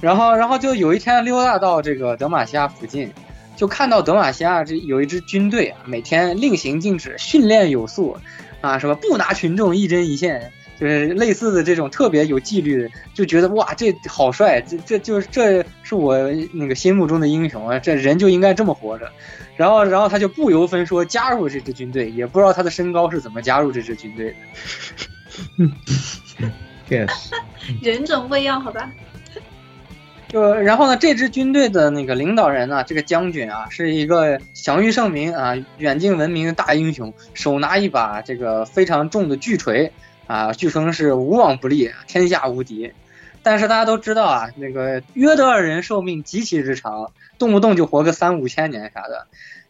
然后，然后就有一天溜达到这个德玛西亚附近，就看到德玛西亚这有一支军队啊，每天令行禁止，训练有素，啊，什么不拿群众一针一线，就是类似的这种特别有纪律的，就觉得哇，这好帅，这这就是这是我那个心目中的英雄啊，这人就应该这么活着。然后，然后他就不由分说加入这支军队，也不知道他的身高是怎么加入这支军队的。Yes，人种不一样，好吧。就然后呢，这支军队的那个领导人呢，这个将军啊，是一个享誉盛名啊、远近闻名的大英雄，手拿一把这个非常重的巨锤啊，据称是无往不利，天下无敌。但是大家都知道啊，那个约德尔人寿命极其之长，动不动就活个三五千年啥的。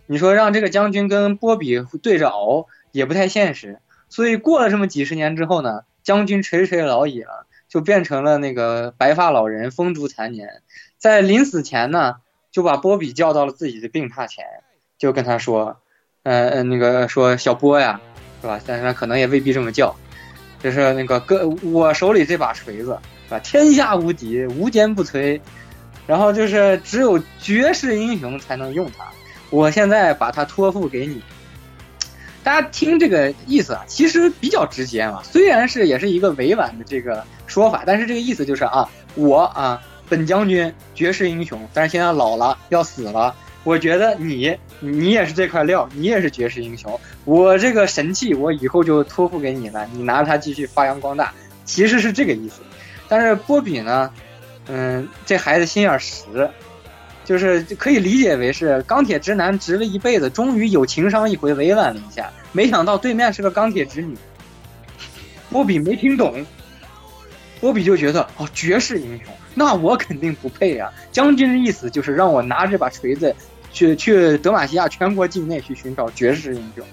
你说让这个将军跟波比对着熬也不太现实。所以过了这么几十年之后呢，将军垂垂老矣了。就变成了那个白发老人，风烛残年，在临死前呢，就把波比叫到了自己的病榻前，就跟他说，呃呃，那个说小波呀，是吧？但是可能也未必这么叫，就是那个哥，我手里这把锤子，是吧？天下无敌，无坚不摧，然后就是只有绝世英雄才能用它，我现在把它托付给你。大家听这个意思啊，其实比较直接嘛。虽然是也是一个委婉的这个说法，但是这个意思就是啊，我啊，本将军绝世英雄，但是现在老了要死了。我觉得你你也是这块料，你也是绝世英雄。我这个神器我以后就托付给你了，你拿着它继续发扬光大。其实是这个意思。但是波比呢，嗯，这孩子心眼实。就是可以理解为是钢铁直男直了一辈子，终于有情商一回，委婉了一下。没想到对面是个钢铁直女，波比没听懂，波比就觉得哦，绝世英雄，那我肯定不配啊！将军的意思就是让我拿这把锤子去去德玛西亚全国境内去寻找绝世英雄，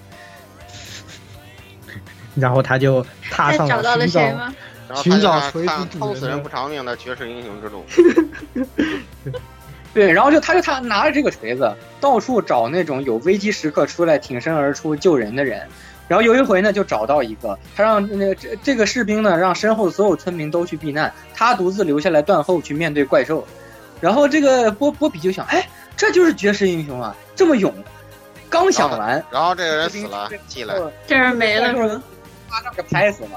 然后他就踏上了寻找寻找锤子痛死人不偿命的绝世英雄之路。对，然后就他就他拿着这个锤子到处找那种有危机时刻出来挺身而出救人的人，然后有一回呢就找到一个，他让那个这这个士兵呢让身后所有村民都去避难，他独自留下来断后去面对怪兽，然后这个波波比就想，哎，这就是绝世英雄啊，这么勇，刚想完，然后这个人死了，进来，这人没了是吧？马上给拍死了。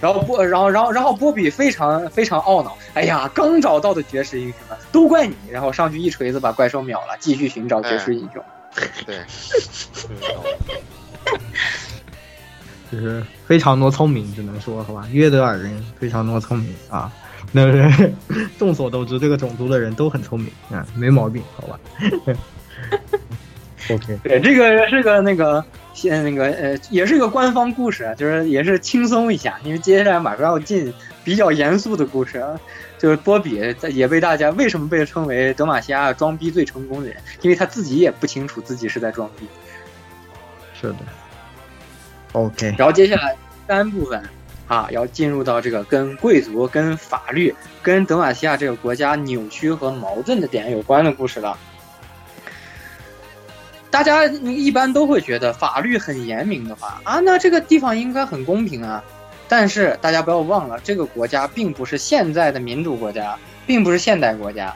然后波，然后然后然后波比非常非常懊恼，哎呀，刚找到的绝世英雄啊，都怪你！然后上去一锤子把怪兽秒了，继续寻找绝世英雄。对，就是非常多聪明，只能说好吧，约德尔人非常多聪明啊。那个众所周知，这个种族的人都很聪明啊，没毛病，好吧。OK，对，这个是个那个。现那个呃，也是一个官方故事，就是也是轻松一下，因为接下来马上要进比较严肃的故事，就是波比也被大家为什么被称为德玛西亚装逼最成功的人，因为他自己也不清楚自己是在装逼。是的。OK。然后接下来三部分啊，要进入到这个跟贵族、跟法律、跟德玛西亚这个国家扭曲和矛盾的点有关的故事了。大家一般都会觉得法律很严明的话啊，那这个地方应该很公平啊。但是大家不要忘了，这个国家并不是现在的民主国家，并不是现代国家，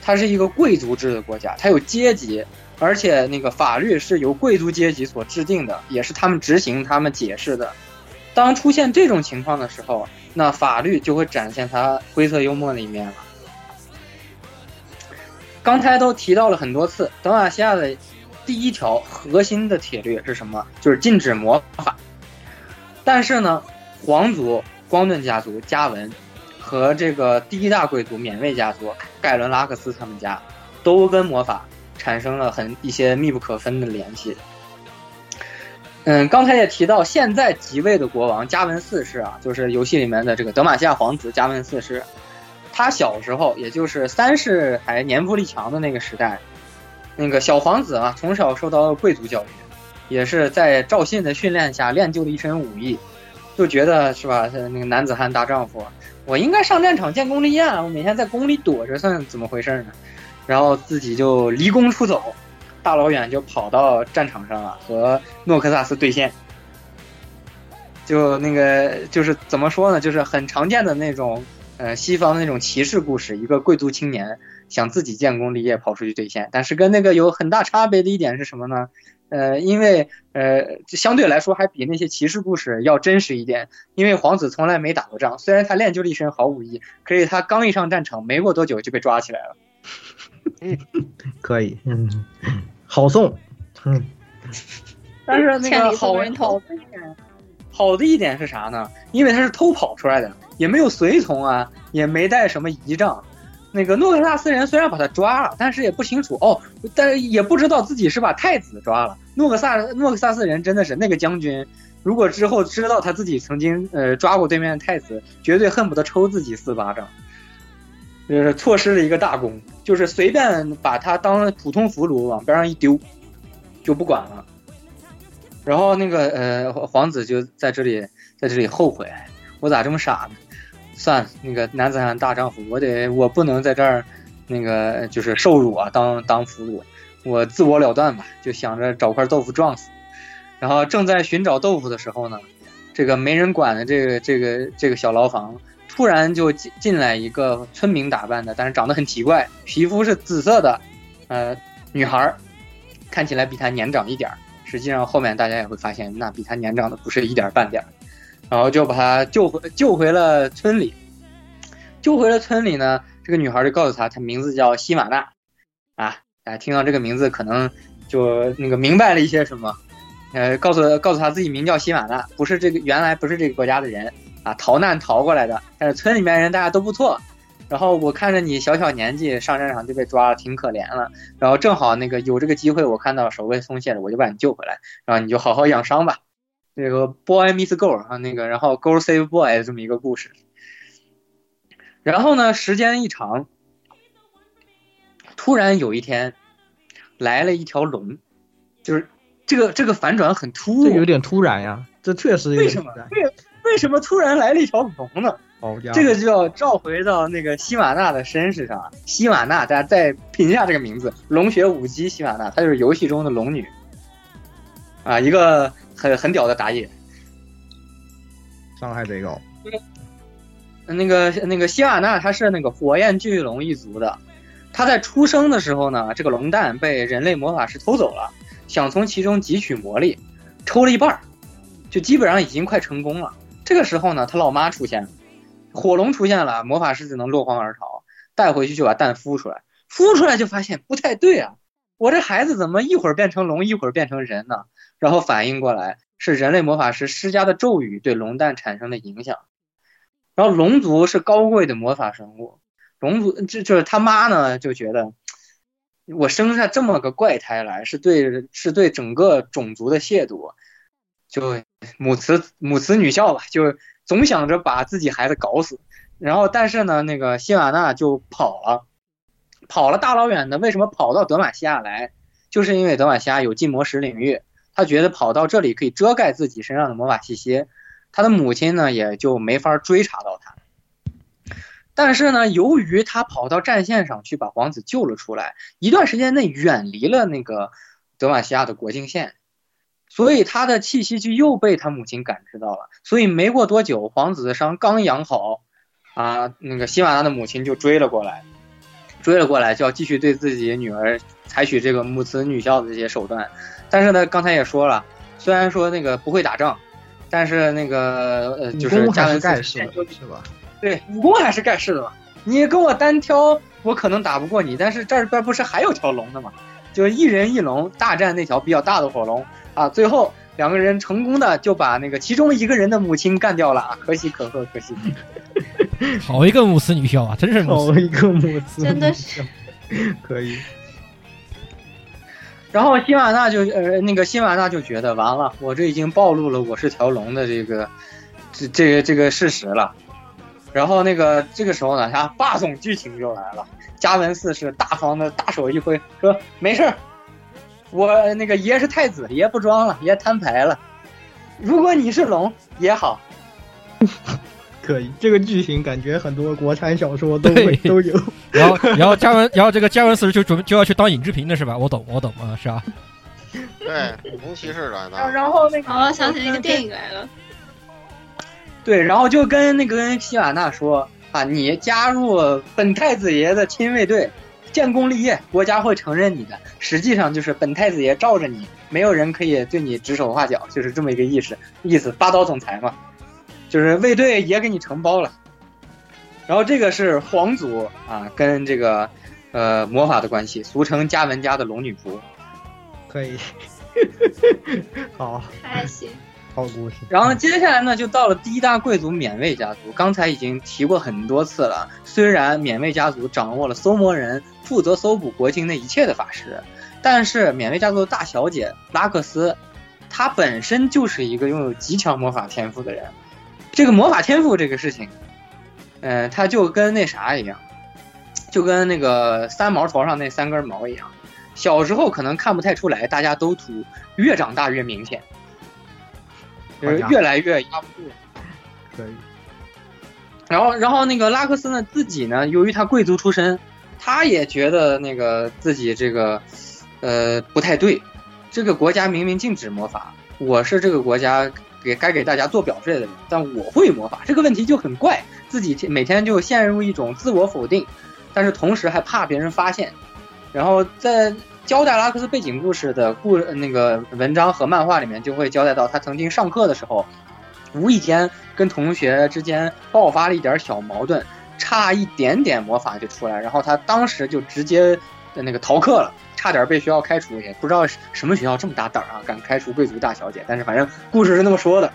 它是一个贵族制的国家，它有阶级，而且那个法律是由贵族阶级所制定的，也是他们执行、他们解释的。当出现这种情况的时候，那法律就会展现它灰色幽默的一面了。刚才都提到了很多次，德玛西亚的。第一条核心的铁律是什么？就是禁止魔法。但是呢，皇族光盾家族加文和这个第一大贵族缅卫家族盖伦拉克斯他们家，都跟魔法产生了很一些密不可分的联系。嗯，刚才也提到，现在即位的国王加文四世啊，就是游戏里面的这个德玛西亚皇子加文四世。他小时候，也就是三世还年富力强的那个时代。那个小皇子啊，从小受到贵族教育，也是在赵信的训练下练就了一身武艺，就觉得是吧？那个男子汉大丈夫，我应该上战场建功立业啊！我每天在宫里躲着算怎么回事呢？然后自己就离宫出走，大老远就跑到战场上了，和诺克萨斯对线。就那个就是怎么说呢？就是很常见的那种呃西方那种骑士故事，一个贵族青年。想自己建功立业，跑出去对线，但是跟那个有很大差别的一点是什么呢？呃，因为呃，相对来说还比那些骑士故事要真实一点。因为皇子从来没打过仗，虽然他练就了一身好武艺，可是他刚一上战场，没过多久就被抓起来了。可以，嗯，好送，嗯。但是那个好好的一点，好的一点是啥呢？因为他是偷跑出来的，也没有随从啊，也没带什么仪仗。那个诺克萨斯人虽然把他抓了，但是也不清楚哦，但也不知道自己是把太子抓了。诺克萨诺克萨斯人真的是那个将军，如果之后知道他自己曾经呃抓过对面的太子，绝对恨不得抽自己四巴掌。就是错失了一个大功，就是随便把他当普通俘虏往边上一丢，就不管了。然后那个呃皇子就在这里在这里后悔，我咋这么傻呢？算了那个男子汉大丈夫，我得我不能在这儿，那个就是受辱啊，当当俘虏，我自我了断吧，就想着找块豆腐撞死。然后正在寻找豆腐的时候呢，这个没人管的这个这个这个小牢房，突然就进进来一个村民打扮的，但是长得很奇怪，皮肤是紫色的，呃，女孩，看起来比他年长一点儿。实际上后面大家也会发现，那比他年长的不是一点半点儿。然后就把他救回救回了村里，救回了村里呢，这个女孩就告诉他，她名字叫希玛娜，啊，大家听到这个名字可能就那个明白了一些什么。呃，告诉告诉他自己名叫希玛娜，不是这个原来不是这个国家的人啊，逃难逃过来的。但是村里面人大家都不错，然后我看着你小小年纪上战场就被抓了，挺可怜了。然后正好那个有这个机会，我看到守卫松懈了，我就把你救回来，然后你就好好养伤吧。这个 boy meets girl 啊，那个然后 girl save boy 这么一个故事。然后呢，时间一长，突然有一天来了一条龙，就是。这个这个反转很突兀，这有点突然呀，这确实为什么？为为什么突然来了一条龙呢？哦，这个就要召回到那个西瓦娜的身世上。西瓦娜，大家再品一下这个名字，龙血舞姬西瓦娜，她就是游戏中的龙女啊，一个很很屌的打野，伤害贼高。那个那个西瓦娜，她是那个火焰巨龙一族的，她在出生的时候呢，这个龙蛋被人类魔法师偷走了。想从其中汲取魔力，抽了一半儿，就基本上已经快成功了。这个时候呢，他老妈出现了，火龙出现了，魔法师只能落荒而逃。带回去就把蛋孵出来，孵出来就发现不太对啊，我这孩子怎么一会儿变成龙，一会儿变成人呢？然后反应过来是人类魔法师施加的咒语对龙蛋产生的影响。然后龙族是高贵的魔法生物，龙族就就是他妈呢就觉得。我生下这么个怪胎来，是对是对整个种族的亵渎，就母慈母慈女孝吧，就总想着把自己孩子搞死。然后，但是呢，那个希瓦娜就跑了，跑了大老远的。为什么跑到德玛西亚来？就是因为德玛西亚有禁魔石领域，他觉得跑到这里可以遮盖自己身上的魔法气息，他的母亲呢也就没法追查到他。但是呢，由于他跑到战线上去把皇子救了出来，一段时间内远离了那个德玛西亚的国境线，所以他的气息就又被他母亲感知到了。所以没过多久，皇子的伤刚养好，啊，那个希瓦娜的母亲就追了过来，追了过来就要继续对自己女儿采取这个母慈女孝的这些手段。但是呢，刚才也说了，虽然说那个不会打仗，但是那个呃，就是加文斯是吧？对，武功还是盖世的嘛。你跟我单挑，我可能打不过你，但是这边不是还有条龙的吗？就一人一龙大战那条比较大的火龙啊，最后两个人成功的就把那个其中一个人的母亲干掉了啊，可喜可贺，可喜。好一个母慈女孝啊，真是好一个母慈，真的是 可以。然后辛瓦娜就呃，那个辛瓦娜就觉得完了，我这已经暴露了我是条龙的这个这这个这个事实了。然后那个这个时候呢，他霸总剧情就来了。加文四世大方的大手一挥，说：“没事儿，我那个爷是太子，爷不装了，爷摊牌了。如果你是龙也好，可以。这个剧情感觉很多国产小说都会都有。然后，然后加文，然后这个加文四十就准备就要去当尹志平的是吧？我懂，我懂啊，是啊？对，龙骑士来的。然后那个，我想起那个电影来了。”对，然后就跟那个跟希瓦娜说啊，你加入本太子爷的亲卫队，建功立业，国家会承认你的。实际上就是本太子爷罩着你，没有人可以对你指手画脚，就是这么一个意思。意思霸道总裁嘛，就是卫队也给你承包了。然后这个是皇族啊，跟这个呃魔法的关系，俗称加文家的龙女仆。可以，好，还行。好故事。然后接下来呢，就到了第一大贵族缅卫家族。刚才已经提过很多次了。虽然缅卫家族掌握了搜魔人负责搜捕国境内一切的法师，但是缅卫家族的大小姐拉克斯，她本身就是一个拥有极强魔法天赋的人。这个魔法天赋这个事情，嗯，他就跟那啥一样，就跟那个三毛头上那三根毛一样。小时候可能看不太出来，大家都秃，越长大越明显。就是越来越压不住，可以。然后，然后那个拉克斯呢，自己呢，由于他贵族出身，他也觉得那个自己这个，呃，不太对。这个国家明明禁止魔法，我是这个国家给该给大家做表率的人，但我会魔法，这个问题就很怪。自己每天就陷入一种自我否定，但是同时还怕别人发现。然后在交代拉克斯背景故事的故那个文章和漫画里面，就会交代到他曾经上课的时候，无意间跟同学之间爆发了一点小矛盾，差一点点魔法就出来，然后他当时就直接那个逃课了。差点被学校开除，也不知道什么学校这么大胆啊，敢开除贵族大小姐。但是反正故事是那么说的。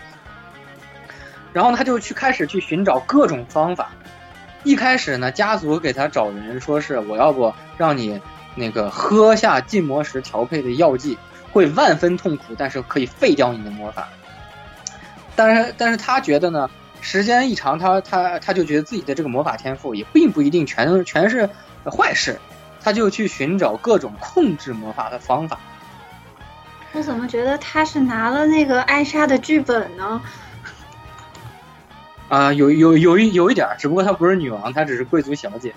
然后他就去开始去寻找各种方法。一开始呢，家族给他找人，说是我要不让你那个喝下禁魔石调配的药剂，会万分痛苦，但是可以废掉你的魔法。但是但是他觉得呢，时间一长，他他他就觉得自己的这个魔法天赋也并不一定全全是坏事。他就去寻找各种控制魔法的方法。我怎么觉得他是拿了那个艾莎的剧本呢？啊，有有有一有一点，只不过她不是女王，她只是贵族小姐。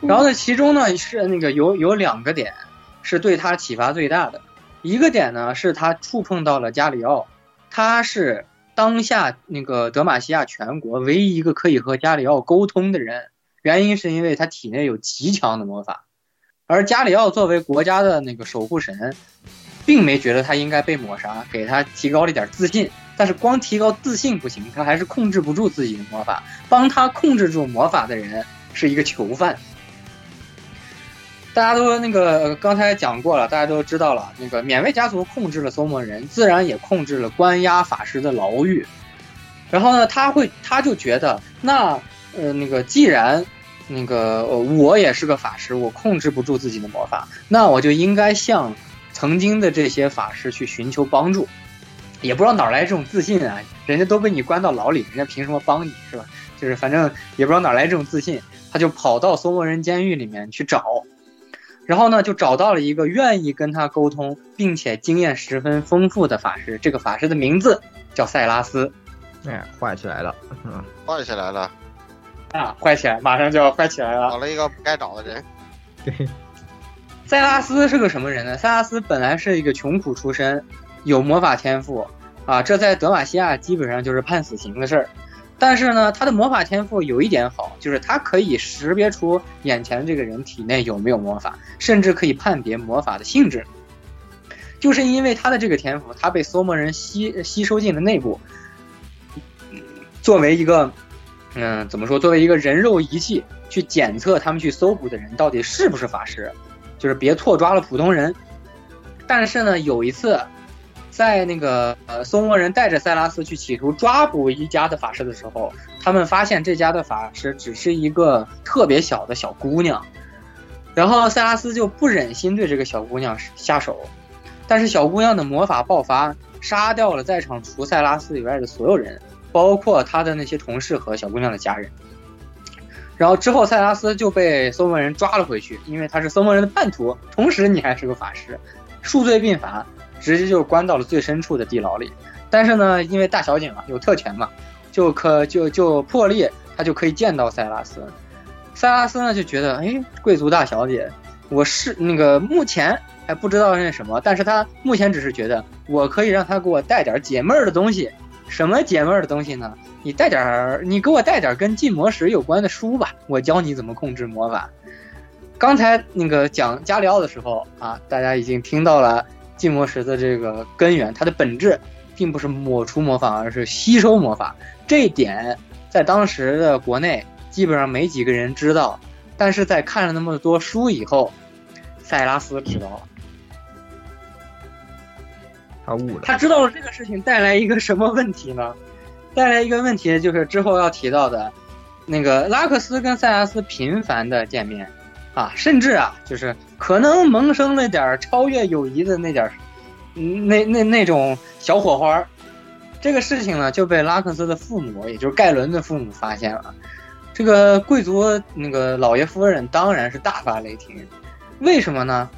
然后呢，其中呢是那个有有两个点是对他启发最大的。一个点呢是他触碰到了加里奥，他是当下那个德玛西亚全国唯一一个可以和加里奥沟通的人。原因是因为他体内有极强的魔法，而加里奥作为国家的那个守护神，并没觉得他应该被抹杀，给他提高了一点自信。但是光提高自信不行，他还是控制不住自己的魔法。帮他控制住魔法的人是一个囚犯。大家都那个刚才讲过了，大家都知道了，那个免卫家族控制了搜魔人，自然也控制了关押法师的牢狱。然后呢，他会他就觉得那。呃，那个既然，那个我也是个法师，我控制不住自己的魔法，那我就应该向曾经的这些法师去寻求帮助。也不知道哪来这种自信啊，人家都被你关到牢里，人家凭什么帮你是吧？就是反正也不知道哪来这种自信，他就跑到搜魔人监狱里面去找，然后呢，就找到了一个愿意跟他沟通，并且经验十分丰富的法师。这个法师的名字叫塞拉斯。哎，坏起来了，嗯坏起来了。啊，坏起来，马上就要坏起来了。找了一个不该找的人。对，塞拉斯是个什么人呢？塞拉斯本来是一个穷苦出身，有魔法天赋啊，这在德玛西亚基本上就是判死刑的事儿。但是呢，他的魔法天赋有一点好，就是他可以识别出眼前这个人体内有没有魔法，甚至可以判别魔法的性质。就是因为他的这个天赋，他被梭魔人吸吸收进了内部，作为一个。嗯，怎么说？作为一个人肉仪器去检测他们去搜捕的人到底是不是法师，就是别错抓了普通人。但是呢，有一次，在那个呃，搜魔人带着塞拉斯去企图抓捕一家的法师的时候，他们发现这家的法师只是一个特别小的小姑娘，然后塞拉斯就不忍心对这个小姑娘下手，但是小姑娘的魔法爆发，杀掉了在场除塞拉斯以外的所有人。包括他的那些同事和小姑娘的家人，然后之后塞拉斯就被搜魔人抓了回去，因为他是搜魔人的叛徒，同时你还是个法师，数罪并罚，直接就关到了最深处的地牢里。但是呢，因为大小姐嘛，有特权嘛，就可就就破例，他就可以见到塞拉斯。塞拉斯呢就觉得，哎，贵族大小姐，我是那个目前还不知道那什么，但是他目前只是觉得我可以让他给我带点解闷儿的东西。什么解闷儿的东西呢？你带点儿，你给我带点跟禁魔石有关的书吧，我教你怎么控制魔法。刚才那个讲加里奥的时候啊，大家已经听到了禁魔石的这个根源，它的本质并不是抹除魔法，而是吸收魔法。这一点在当时的国内基本上没几个人知道，但是在看了那么多书以后，塞拉斯知道了。他悟了，他知道了这个事情带来一个什么问题呢？带来一个问题就是之后要提到的，那个拉克斯跟塞拉斯频繁的见面，啊，甚至啊，就是可能萌生了点超越友谊的那点，那那那种小火花。这个事情呢，就被拉克斯的父母，也就是盖伦的父母发现了。这个贵族那个老爷夫人当然是大发雷霆。为什么呢？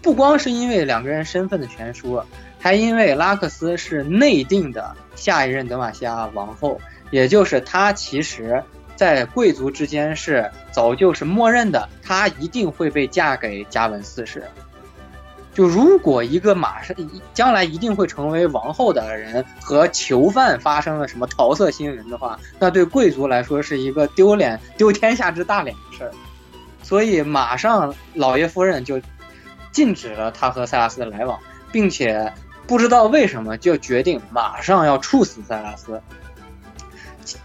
不光是因为两个人身份的悬殊。还因为拉克斯是内定的下一任德玛西亚王后，也就是他其实在贵族之间是早就是默认的，她一定会被嫁给加文四世。就如果一个马上将来一定会成为王后的人和囚犯发生了什么桃色新闻的话，那对贵族来说是一个丢脸、丢天下之大脸的事儿。所以马上老爷夫人就禁止了他和塞拉斯的来往，并且不知道为什么就决定马上要处死塞拉斯。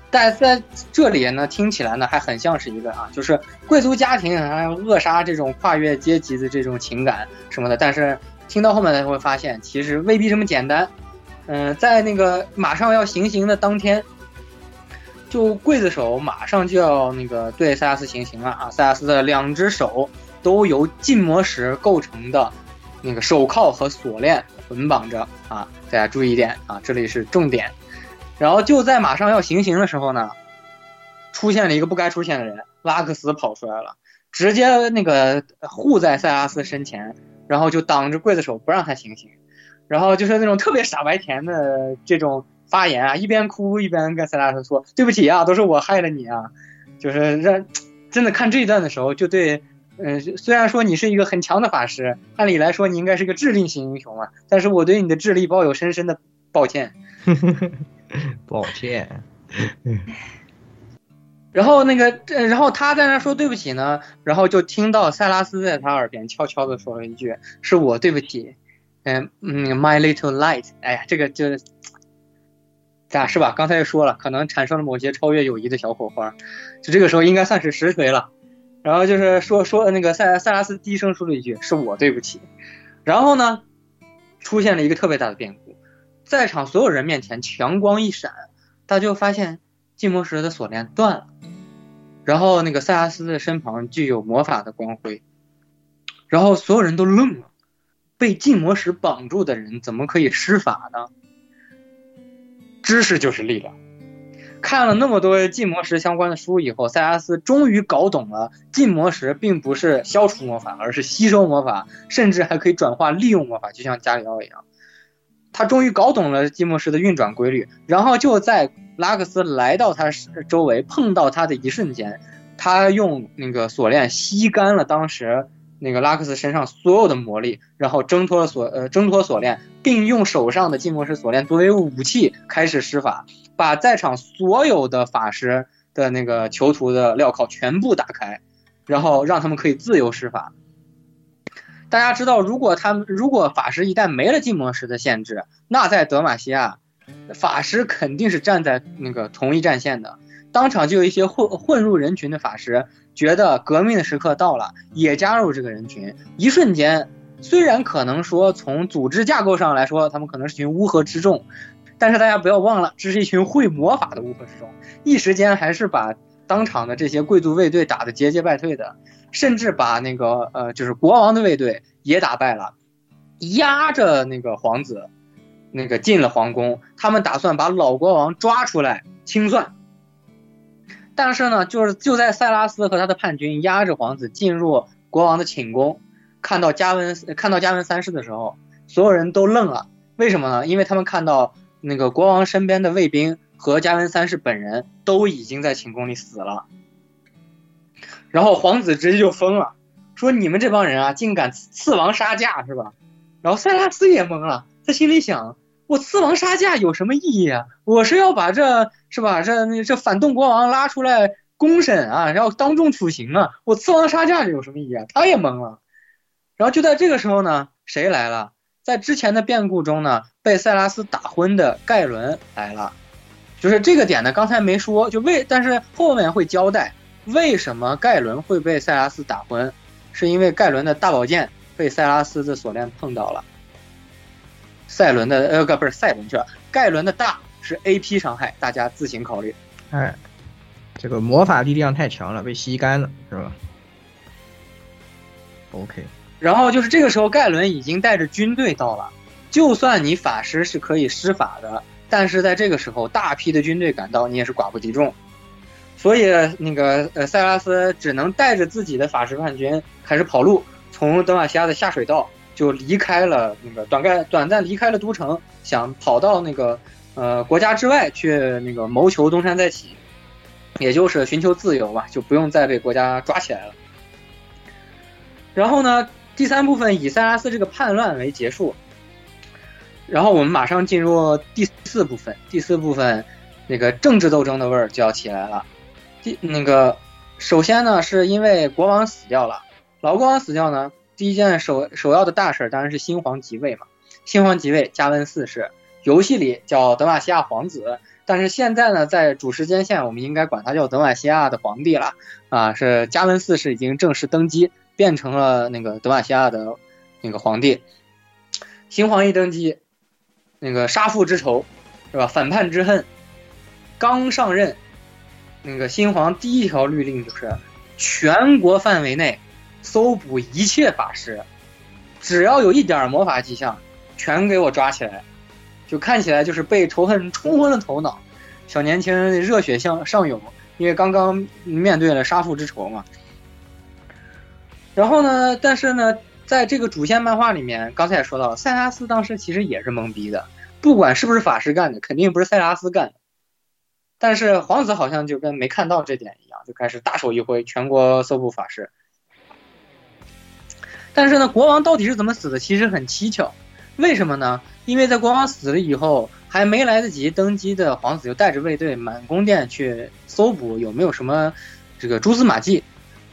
但在这里呢，听起来呢还很像是一个啊，就是贵族家庭还要扼杀这种跨越阶级的这种情感什么的。但是听到后面才会发现，其实未必这么简单。嗯，在那个马上要行刑的当天，就刽子手马上就要那个对塞拉斯行刑了啊！塞拉斯的两只手都由禁魔石构成的那个手铐和锁链捆绑着啊！大家注意一点啊，这里是重点。然后就在马上要行刑的时候呢，出现了一个不该出现的人，拉克斯跑出来了，直接那个护在塞拉斯身前，然后就挡着刽子手不让他行刑，然后就是那种特别傻白甜的这种发言啊，一边哭一边跟塞拉斯说对不起啊，都是我害了你啊，就是让真的看这一段的时候就对，嗯，虽然说你是一个很强的法师，按理来说你应该是个智力型英雄啊，但是我对你的智力抱有深深的抱歉。抱歉，然后那个，然后他在那说对不起呢，然后就听到塞拉斯在他耳边悄悄的说了一句：“是我对不起。”嗯嗯，My little light，哎呀，这个就咋是吧？刚才也说了，可能产生了某些超越友谊的小火花，就这个时候应该算是实锤了。然后就是说说那个塞塞拉斯低声说了一句：“是我对不起。”然后呢，出现了一个特别大的变故。在场所有人面前，强光一闪，他就发现禁魔石的锁链断了。然后那个塞拉斯的身旁具有魔法的光辉，然后所有人都愣了：被禁魔石绑住的人怎么可以施法呢？知识就是力量。看了那么多禁魔石相关的书以后，塞拉斯终于搞懂了，禁魔石并不是消除魔法，而是吸收魔法，甚至还可以转化利用魔法，就像加里奥一样。他终于搞懂了寂寞石的运转规律，然后就在拉克斯来到他周围碰到他的一瞬间，他用那个锁链吸干了当时那个拉克斯身上所有的魔力，然后挣脱了锁呃挣脱锁链，并用手上的寂寞石锁链作为武器开始施法，把在场所有的法师的那个囚徒的镣铐全部打开，然后让他们可以自由施法。大家知道，如果他们如果法师一旦没了禁魔石的限制，那在德玛西亚，法师肯定是站在那个同一战线的。当场就有一些混混入人群的法师，觉得革命的时刻到了，也加入这个人群。一瞬间，虽然可能说从组织架构上来说，他们可能是群乌合之众，但是大家不要忘了，这是一群会魔法的乌合之众。一时间还是把当场的这些贵族卫队打得节节败退的。甚至把那个呃，就是国王的卫队也打败了，压着那个皇子，那个进了皇宫。他们打算把老国王抓出来清算。但是呢，就是就在塞拉斯和他的叛军压着皇子进入国王的寝宫，看到加文看到加文三世的时候，所有人都愣了。为什么呢？因为他们看到那个国王身边的卫兵和加文三世本人都已经在寝宫里死了。然后皇子直接就疯了，说：“你们这帮人啊，竟敢刺王杀驾，是吧？”然后塞拉斯也懵了，他心里想：“我刺王杀驾有什么意义啊？我是要把这是吧？这这反动国王拉出来公审啊，然后当众处刑啊！我刺王杀驾有什么意义啊？”他也懵了。然后就在这个时候呢，谁来了？在之前的变故中呢，被塞拉斯打昏的盖伦来了。就是这个点呢，刚才没说，就为，但是后面会交代。为什么盖伦会被塞拉斯打昏？是因为盖伦的大宝剑被塞拉斯的锁链碰到了。赛伦的呃，不是赛伦去了。盖伦的大是 AP 伤害，大家自行考虑。哎，这个魔法力量太强了，被吸干了，是吧？OK。然后就是这个时候，盖伦已经带着军队到了。就算你法师是可以施法的，但是在这个时候，大批的军队赶到，你也是寡不敌众。所以，那个呃，塞拉斯只能带着自己的法师叛军开始跑路，从德玛西亚的下水道就离开了那个短暂短暂离开了都城，想跑到那个呃国家之外去那个谋求东山再起。也就是寻求自由吧，就不用再被国家抓起来了。然后呢，第三部分以塞拉斯这个叛乱为结束，然后我们马上进入第四部分。第四部分，那个政治斗争的味儿就要起来了。第那个，首先呢，是因为国王死掉了，老国王死掉呢，第一件首首要的大事当然是新皇即位嘛。新皇即位，加温四世，游戏里叫德玛西亚皇子，但是现在呢，在主时间线，我们应该管他叫德玛西亚的皇帝了啊，是加温四世已经正式登基。变成了那个德玛西亚的那个皇帝，新皇一登基，那个杀父之仇是吧？反叛之恨，刚上任，那个新皇第一条律令就是全国范围内搜捕一切法师，只要有一点魔法迹象，全给我抓起来。就看起来就是被仇恨冲昏了头脑，小年轻热血向上涌，因为刚刚面对了杀父之仇嘛。然后呢？但是呢，在这个主线漫画里面，刚才也说到了，塞拉斯当时其实也是懵逼的，不管是不是法师干的，肯定不是塞拉斯干的。但是皇子好像就跟没看到这点一样，就开始大手一挥，全国搜捕法师。但是呢，国王到底是怎么死的？其实很蹊跷，为什么呢？因为在国王死了以后，还没来得及登基的皇子就带着卫队满宫殿去搜捕有没有什么这个蛛丝马迹。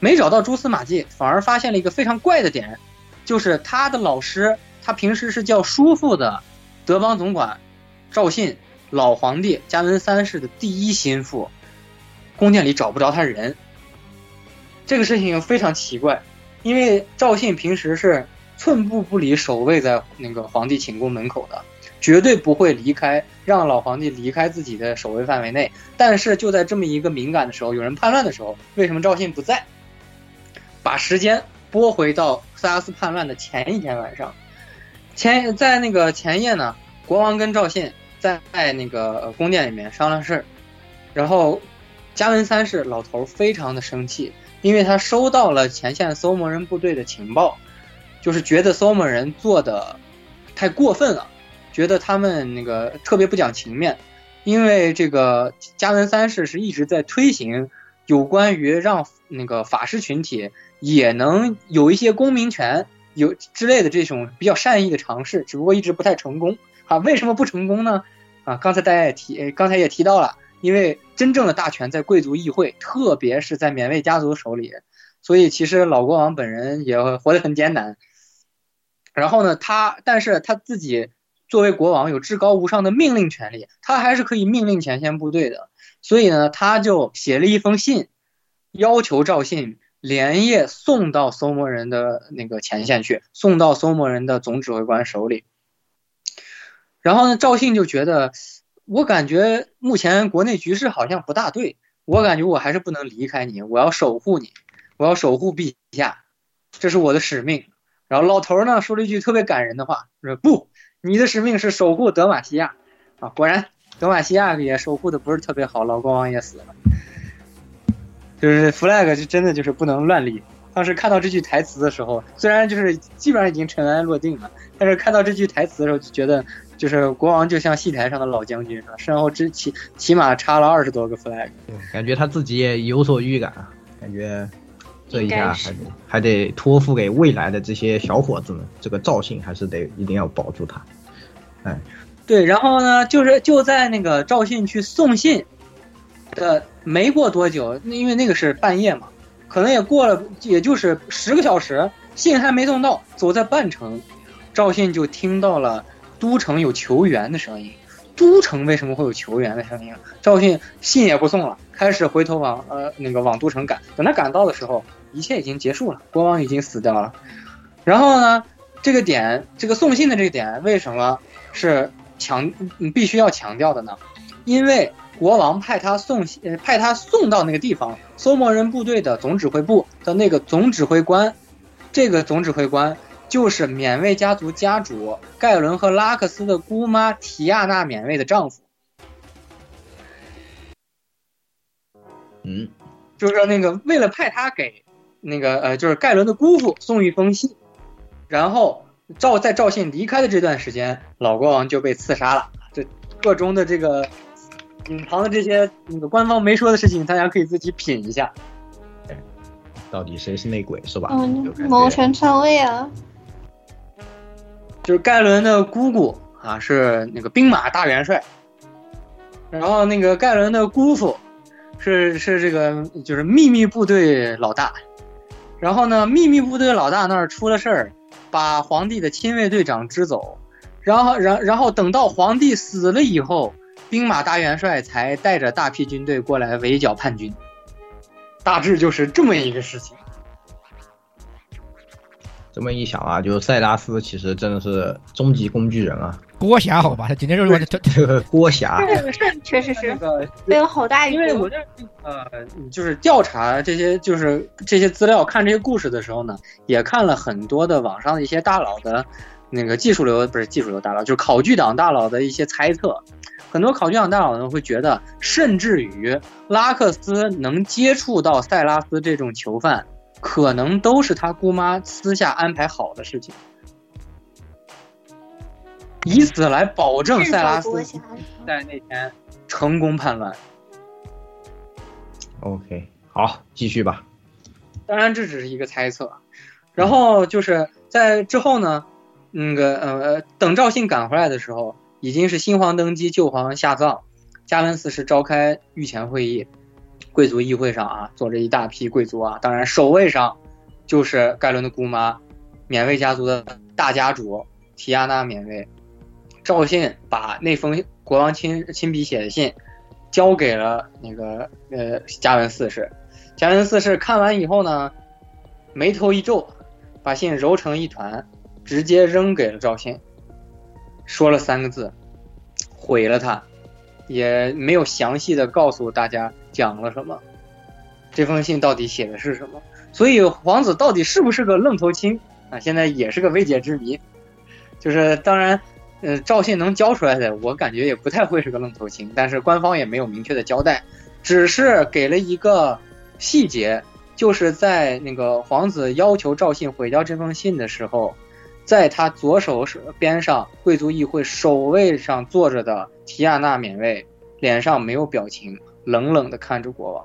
没找到蛛丝马迹，反而发现了一个非常怪的点，就是他的老师，他平时是叫叔父的德邦总管赵信，老皇帝加文三世的第一心腹，宫殿里找不着他人。这个事情非常奇怪，因为赵信平时是寸步不离守卫在那个皇帝寝宫门口的，绝对不会离开，让老皇帝离开自己的守卫范围内。但是就在这么一个敏感的时候，有人叛乱的时候，为什么赵信不在？把时间拨回到萨拉斯叛乱的前一天晚上，前在那个前夜呢，国王跟赵信在那个宫殿里面商量事儿，然后加文三世老头非常的生气，因为他收到了前线搜魔人部队的情报，就是觉得搜魔人做的太过分了，觉得他们那个特别不讲情面，因为这个加文三世是一直在推行有关于让那个法师群体。也能有一些公民权有之类的这种比较善意的尝试，只不过一直不太成功啊。为什么不成功呢？啊，刚才大家也提，刚才也提到了，因为真正的大权在贵族议会，特别是在缅卫家族手里，所以其实老国王本人也活得很艰难。然后呢，他但是他自己作为国王有至高无上的命令权利，他还是可以命令前线部队的。所以呢，他就写了一封信，要求赵信。连夜送到搜魔人的那个前线去，送到搜魔人的总指挥官手里。然后呢，赵信就觉得，我感觉目前国内局势好像不大对，我感觉我还是不能离开你，我要守护你，我要守护陛下，这是我的使命。然后老头儿呢说了一句特别感人的话，说不，你的使命是守护德玛西亚啊。果然，德玛西亚也守护的不是特别好，老国王也死了。就是 flag 就真的就是不能乱立。当时看到这句台词的时候，虽然就是基本上已经尘埃落定了，但是看到这句台词的时候，就觉得就是国王就像戏台上的老将军是吧？身后之起起码插了二十多个 flag。感觉他自己也有所预感，感觉这一下还得还得托付给未来的这些小伙子们，这个赵信还是得一定要保住他。哎，对，然后呢，就是就在那个赵信去送信。的没过多久，因为那个是半夜嘛，可能也过了，也就是十个小时，信还没送到，走在半程，赵信就听到了都城有求援的声音。都城为什么会有求援的声音？赵信信也不送了，开始回头往呃那个往都城赶。等他赶到的时候，一切已经结束了，国王已经死掉了。然后呢，这个点，这个送信的这个点，为什么是强必须要强调的呢？因为。国王派他送呃派他送到那个地方，搜魔人部队的总指挥部的那个总指挥官，这个总指挥官就是缅卫家族家主盖伦和拉克斯的姑妈提亚娜缅卫的丈夫。嗯，就是那个为了派他给那个呃就是盖伦的姑父送一封信，然后赵在赵信离开的这段时间，老国王就被刺杀了。这个中的这个。隐藏的这些那个官方没说的事情，大家可以自己品一下。到底谁是内鬼是吧？嗯，谋权篡位啊！就是盖伦的姑姑啊，是那个兵马大元帅。然后那个盖伦的姑父是是这个就是秘密部队老大。然后呢，秘密部队老大那儿出了事儿，把皇帝的亲卫队长支走。然后，然然后等到皇帝死了以后，兵马大元帅才带着大批军队过来围剿叛军。大致就是这么一个事情。这么一想啊，就是塞拉斯其实真的是终极工具人啊，郭侠好吧？他今天就是这个郭侠，确实是背了好大一因为我这呃，就是调查这些就是这些资料，看这些故事的时候呢，也看了很多的网上的一些大佬的那个技术流不是技术流大佬，就是考据党大佬的一些猜测。很多考据党大佬呢会觉得，甚至于拉克斯能接触到塞拉斯这种囚犯。可能都是他姑妈私下安排好的事情，以此来保证塞拉斯在那天成功叛乱。OK，好，继续吧。当然这只是一个猜测。然后就是在之后呢，那个呃，等赵信赶回来的时候，已经是新皇登基，旧皇下葬，加文四世召开御前会议。贵族议会上啊，坐着一大批贵族啊，当然首位上就是盖伦的姑妈，缅卫家族的大家主提亚娜缅卫。赵信把那封国王亲亲笔写的信交给了那个呃加文四世，加文四世看完以后呢，眉头一皱，把信揉成一团，直接扔给了赵信，说了三个字：毁了他。也没有详细的告诉大家讲了什么，这封信到底写的是什么？所以皇子到底是不是个愣头青啊？现在也是个未解之谜。就是当然，呃，赵信能交出来的，我感觉也不太会是个愣头青，但是官方也没有明确的交代，只是给了一个细节，就是在那个皇子要求赵信毁掉这封信的时候。在他左手边上，贵族议会首位上坐着的提亚娜免卫，脸上没有表情，冷冷的看着国王。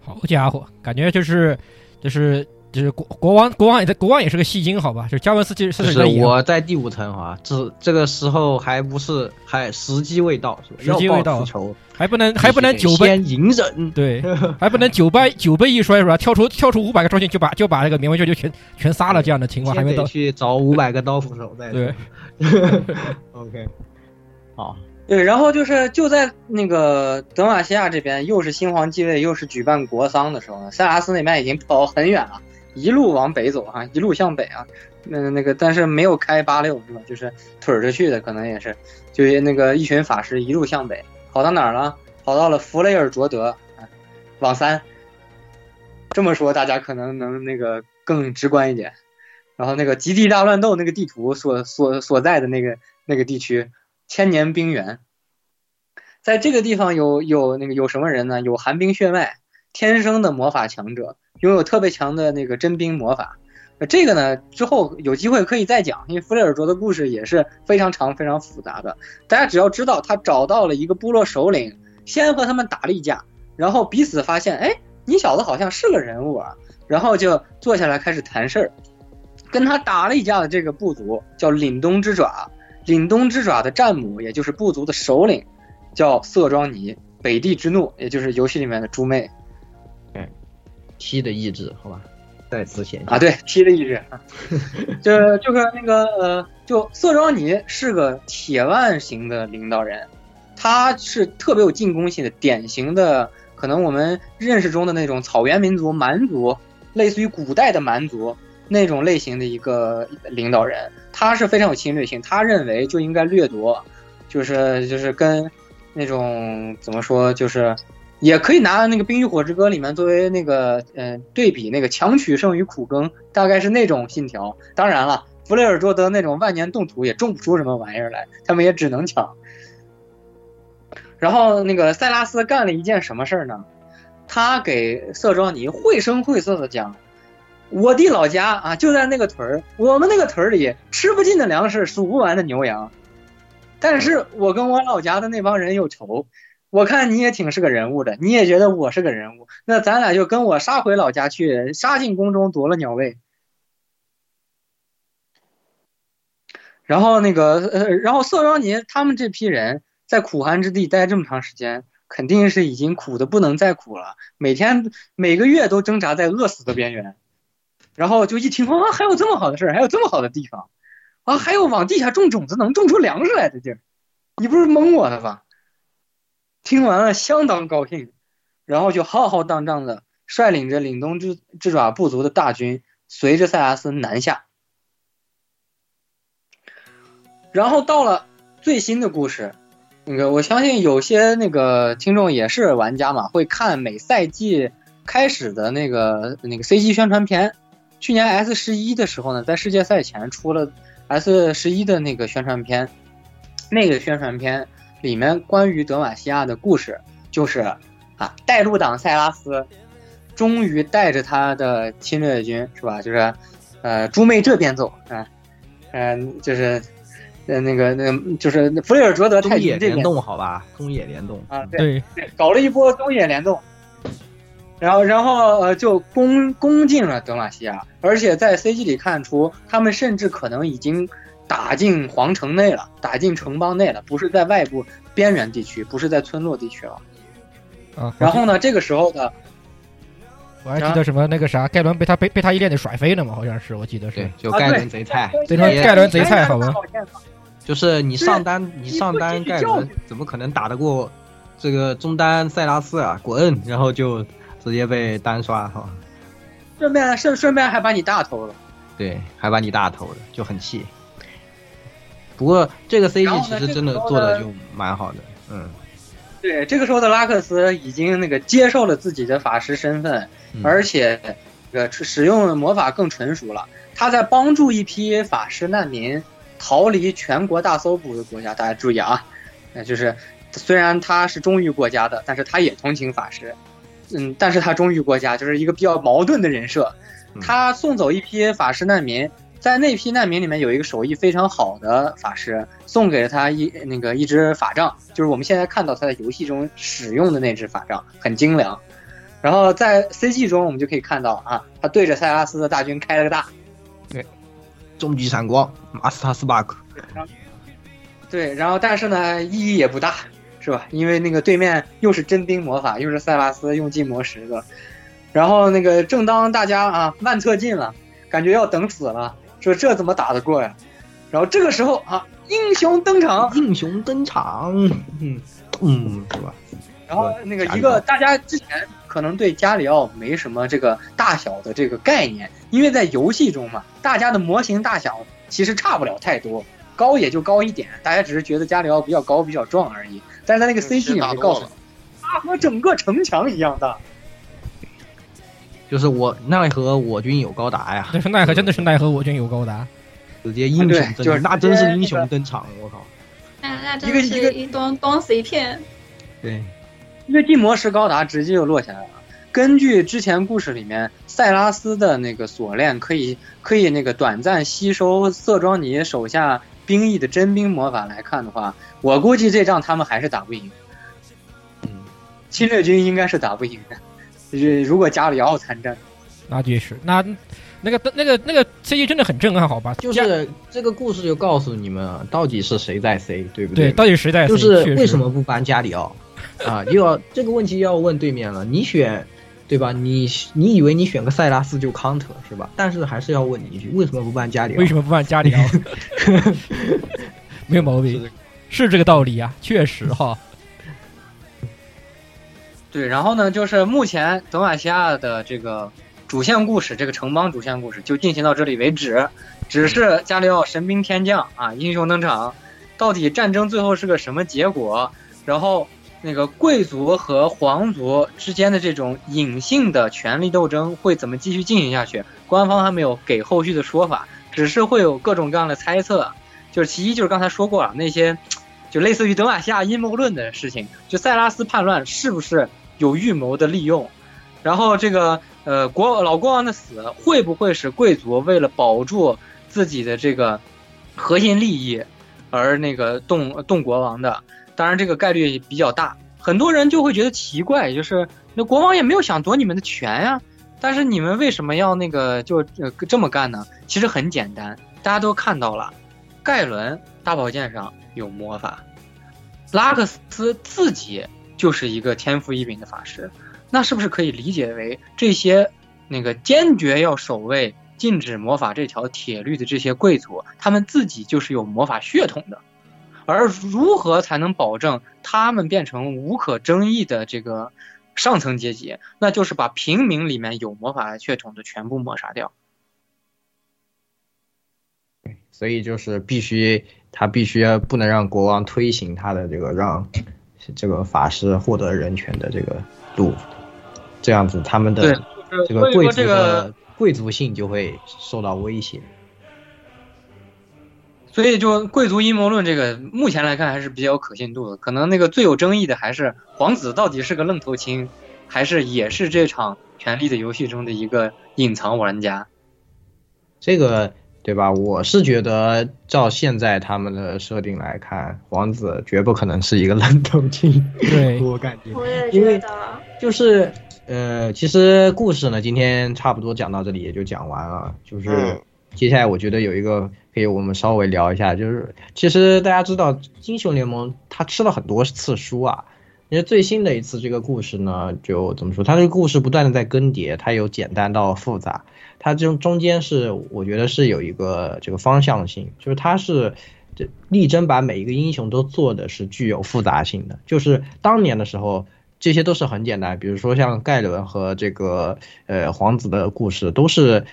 好家伙，感觉就是，就是。就是国国王，国王也在，国王也是个戏精，好吧？就加文斯基是是我在第五层啊，这这个时候还不是还时机未到，是吧？时机未到，求还不能还不能酒杯。隐忍，对，还不能酒杯酒杯一摔是吧？跳出跳出五百个招信就把就把那个缅文就就全全杀了，这样的情况还没到，去找五百个刀斧手再对，OK，好，对，然后就是就在那个德玛西亚这边，又是新皇继位，又是举办国丧的时候呢，塞拉斯那边已经跑很远了。一路往北走哈，一路向北啊，那那个但是没有开八六是吧？就是腿着去的，可能也是，就那个一群法师一路向北，跑到哪儿了？跑到了弗雷尔卓德啊，往三。这么说大家可能能那个更直观一点。然后那个极地大乱斗那个地图所所所在的那个那个地区，千年冰原，在这个地方有有那个有什么人呢？有寒冰血脉，天生的魔法强者。拥有特别强的那个真冰魔法，这个呢之后有机会可以再讲，因为弗雷尔卓的故事也是非常长、非常复杂的。大家只要知道他找到了一个部落首领，先和他们打了一架，然后彼此发现，哎，你小子好像是个人物啊，然后就坐下来开始谈事儿。跟他打了一架的这个部族叫凛冬之爪，凛冬之爪的战母，也就是部族的首领，叫色庄尼，北地之怒，也就是游戏里面的猪妹。T 的意志，好吧，再次显啊，对 T 的意志，就就是那个呃，就色庄尼是个铁腕型的领导人，他是特别有进攻性的，典型的可能我们认识中的那种草原民族蛮族，类似于古代的蛮族那种类型的一个领导人，他是非常有侵略性，他认为就应该掠夺，就是就是跟那种怎么说就是。也可以拿那个《冰与火之歌》里面作为那个嗯对比，那个强取胜于苦耕，大概是那种信条。当然了，弗雷尔卓德那种万年冻土也种不出什么玩意儿来，他们也只能抢。然后那个塞拉斯干了一件什么事儿呢？他给瑟庄尼绘声绘色的讲，我的老家啊就在那个屯儿，我们那个屯儿里吃不尽的粮食，数不完的牛羊。但是我跟我老家的那帮人有仇，我看你也挺是个人物的，你也觉得我是个人物，那咱俩就跟我杀回老家去，杀进宫中夺了鸟位。然后那个呃，然后色庄尼他们这批人在苦寒之地待这么长时间，肯定是已经苦的不能再苦了，每天每个月都挣扎在饿死的边缘。然后就一听啊，还有这么好的事儿，还有这么好的地方，啊，还有往地下种种子能种出粮食来的地儿，你不是蒙我的吧？听完了相当高兴，然后就浩浩荡荡的率领着凛冬之之爪部族的大军，随着塞拉斯南下。然后到了最新的故事，那个我相信有些那个听众也是玩家嘛，会看每赛季开始的那个那个 CG 宣传片。去年 S 十一的时候呢，在世界赛前出了 S 十一的那个宣传片，那个宣传片里面关于德玛西亚的故事，就是啊，带路党塞拉斯终于带着他的侵略军是吧？就是呃，猪妹这边走啊，嗯，就是。呃，那个，那个就是弗雷尔卓德太君这边联动好吧？中野联动啊，对对，搞了一波中野联动，然后然后呃就攻攻进了德玛西亚，而且在 CG 里看出他们甚至可能已经打进皇城内了，打进城邦内了，不是在外部边缘地区，不是在村落地区了。啊，然后呢，这个时候的，我还记得什么那个啥，盖伦被他被被他一链子甩飞了嘛？好像是，我记得是，就盖伦贼菜，对，盖伦贼菜，好吧。就是你上单，你上单盖伦怎么可能打得过这个中单塞拉斯啊？滚！然后就直接被单刷哈。顺便顺顺便还把你大偷了。对，还把你大偷了，就很气。不过这个 CG 其实真的做的就蛮好的，嗯。对，这个时候的拉克斯已经那个接受了自己的法师身份，而且呃使用魔法更纯熟了。他在帮助一批法师难民。逃离全国大搜捕的国家，大家注意啊，那就是虽然他是忠于国家的，但是他也同情法师，嗯，但是他忠于国家，就是一个比较矛盾的人设。他送走一批法师难民，在那批难民里面有一个手艺非常好的法师，送给了他一那个一支法杖，就是我们现在看到他在游戏中使用的那支法杖，很精良。然后在 CG 中我们就可以看到啊，他对着塞拉斯的大军开了个大。对终极闪光，马斯塔斯巴克。对，然后但是呢，意义也不大，是吧？因为那个对面又是真冰魔法，又是塞拉斯用尽魔十个。然后那个正当大家啊万策进了，感觉要等死了，说这怎么打得过呀？然后这个时候啊，英雄登场，英雄登场，嗯嗯，是吧？然后那个一个大家之前可能对加里奥没什么这个大小的这个概念，因为在游戏中嘛，大家的模型大小其实差不了太多，高也就高一点，大家只是觉得加里奥比较高比较壮而已。但是他那个 CG 里面告诉你，他和整个城墙一样大，就是我奈何我军有高达呀！那是奈何，真的是奈何我军有高达，直接英雄就是那真是英雄登场，我靠！那那真的是一端端死一片，对。一个地魔石高达直接就落下来了。根据之前故事里面塞拉斯的那个锁链，可以可以那个短暂吸收瑟庄尼手下兵役的真兵魔法来看的话，我估计这仗他们还是打不赢。嗯，侵略军应该是打不赢的。就是如果加里奥参战，那确实，那那个那个那个 C 真的很震撼，好吧？就是这个故事就告诉你们，到底是谁在 C，对不对？对，到底谁在 C？就是为什么不搬加里奥？啊，又要这个问题要问对面了。你选，对吧？你你以为你选个塞拉斯就 counter 是吧？但是还是要问你一句，为什么不办加里奥？为什么不办加里奥？没有毛病，是这个道理啊，确实哈。对，然后呢，就是目前德玛西亚的这个主线故事，这个城邦主线故事就进行到这里为止。只是加里奥神兵天降啊，英雄登场，到底战争最后是个什么结果？然后。那个贵族和皇族之间的这种隐性的权力斗争会怎么继续进行下去？官方还没有给后续的说法，只是会有各种各样的猜测。就是其一，就是刚才说过了，那些就类似于德玛西亚阴谋论的事情，就塞拉斯叛乱是不是有预谋的利用？然后这个呃国老国王的死会不会使贵族为了保住自己的这个核心利益？而那个动动国王的，当然这个概率比较大。很多人就会觉得奇怪，就是那国王也没有想夺你们的权呀，但是你们为什么要那个就呃这么干呢？其实很简单，大家都看到了，盖伦大宝剑上有魔法，拉克斯自己就是一个天赋异禀的法师，那是不是可以理解为这些那个坚决要守卫禁止魔法这条铁律的这些贵族，他们自己就是有魔法血统的？而如何才能保证他们变成无可争议的这个上层阶级？那就是把平民里面有魔法血统的全部抹杀掉。所以就是必须他必须不能让国王推行他的这个让这个法师获得人权的这个路，这样子他们的这个贵族的贵族性就会受到威胁。所以，就贵族阴谋论这个，目前来看还是比较有可信度的。可能那个最有争议的还是皇子到底是个愣头青，还是也是这场权力的游戏中的一个隐藏玩家？这个对吧？我是觉得，照现在他们的设定来看，皇子绝不可能是一个愣头青。对我感觉，我也觉得，就是呃，其实故事呢，今天差不多讲到这里也就讲完了。就是接下来，我觉得有一个。我们稍微聊一下，就是其实大家知道，英雄联盟它吃了很多次书啊。因为最新的一次这个故事呢，就怎么说，它这个故事不断的在更迭，它有简单到复杂，它这中间是我觉得是有一个这个方向性，就是它是这力争把每一个英雄都做的是具有复杂性的。就是当年的时候，这些都是很简单，比如说像盖伦和这个呃皇子的故事，都是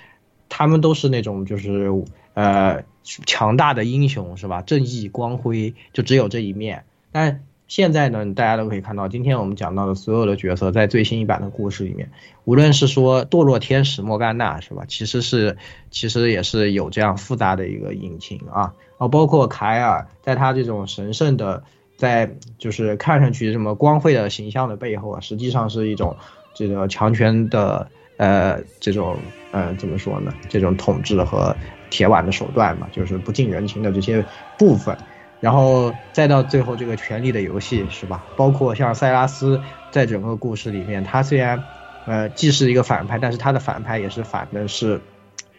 他们都是那种就是。呃，强大的英雄是吧？正义光辉就只有这一面。但现在呢，大家都可以看到，今天我们讲到的所有的角色，在最新一版的故事里面，无论是说堕落天使莫甘娜是吧？其实是，其实也是有这样复杂的一个隐情啊。啊，包括凯尔，在他这种神圣的，在就是看上去这么光辉的形象的背后啊，实际上是一种这个强权的呃这种呃怎么说呢？这种统治和。铁腕的手段嘛，就是不近人情的这些部分，然后再到最后这个权力的游戏，是吧？包括像塞拉斯在整个故事里面，他虽然，呃，既是一个反派，但是他的反派也是反的是，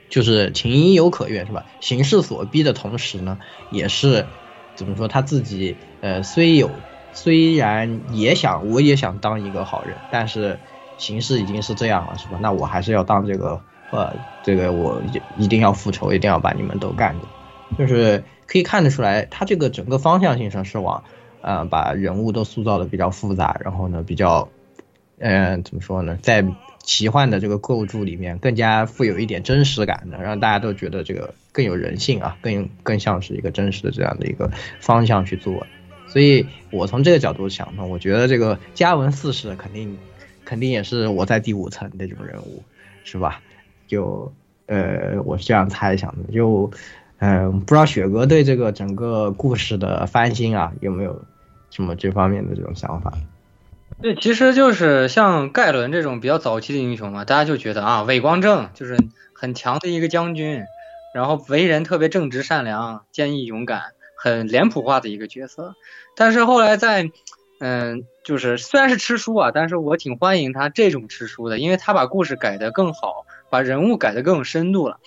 就是情有可原，是吧？形势所逼的同时呢，也是怎么说他自己，呃，虽有虽然也想，我也想当一个好人，但是形势已经是这样了，是吧？那我还是要当这个。呃，这个我一定要复仇，一定要把你们都干掉，就是可以看得出来，他这个整个方向性上是往，呃，把人物都塑造的比较复杂，然后呢，比较，嗯，怎么说呢，在奇幻的这个构筑里面更加富有一点真实感的，让大家都觉得这个更有人性啊，更更像是一个真实的这样的一个方向去做。所以我从这个角度想呢，我觉得这个嘉文四世肯定肯定也是我在第五层那种人物，是吧？就呃，我是这样猜想的，就嗯，不知道雪哥对这个整个故事的翻新啊，有没有什么这方面的这种想法？对，其实就是像盖伦这种比较早期的英雄嘛，大家就觉得啊，伟光正就是很强的一个将军，然后为人特别正直善良、坚毅勇敢，很脸谱化的一个角色。但是后来在嗯，就是虽然是吃书啊，但是我挺欢迎他这种吃书的，因为他把故事改得更好。把人物改得更深度了。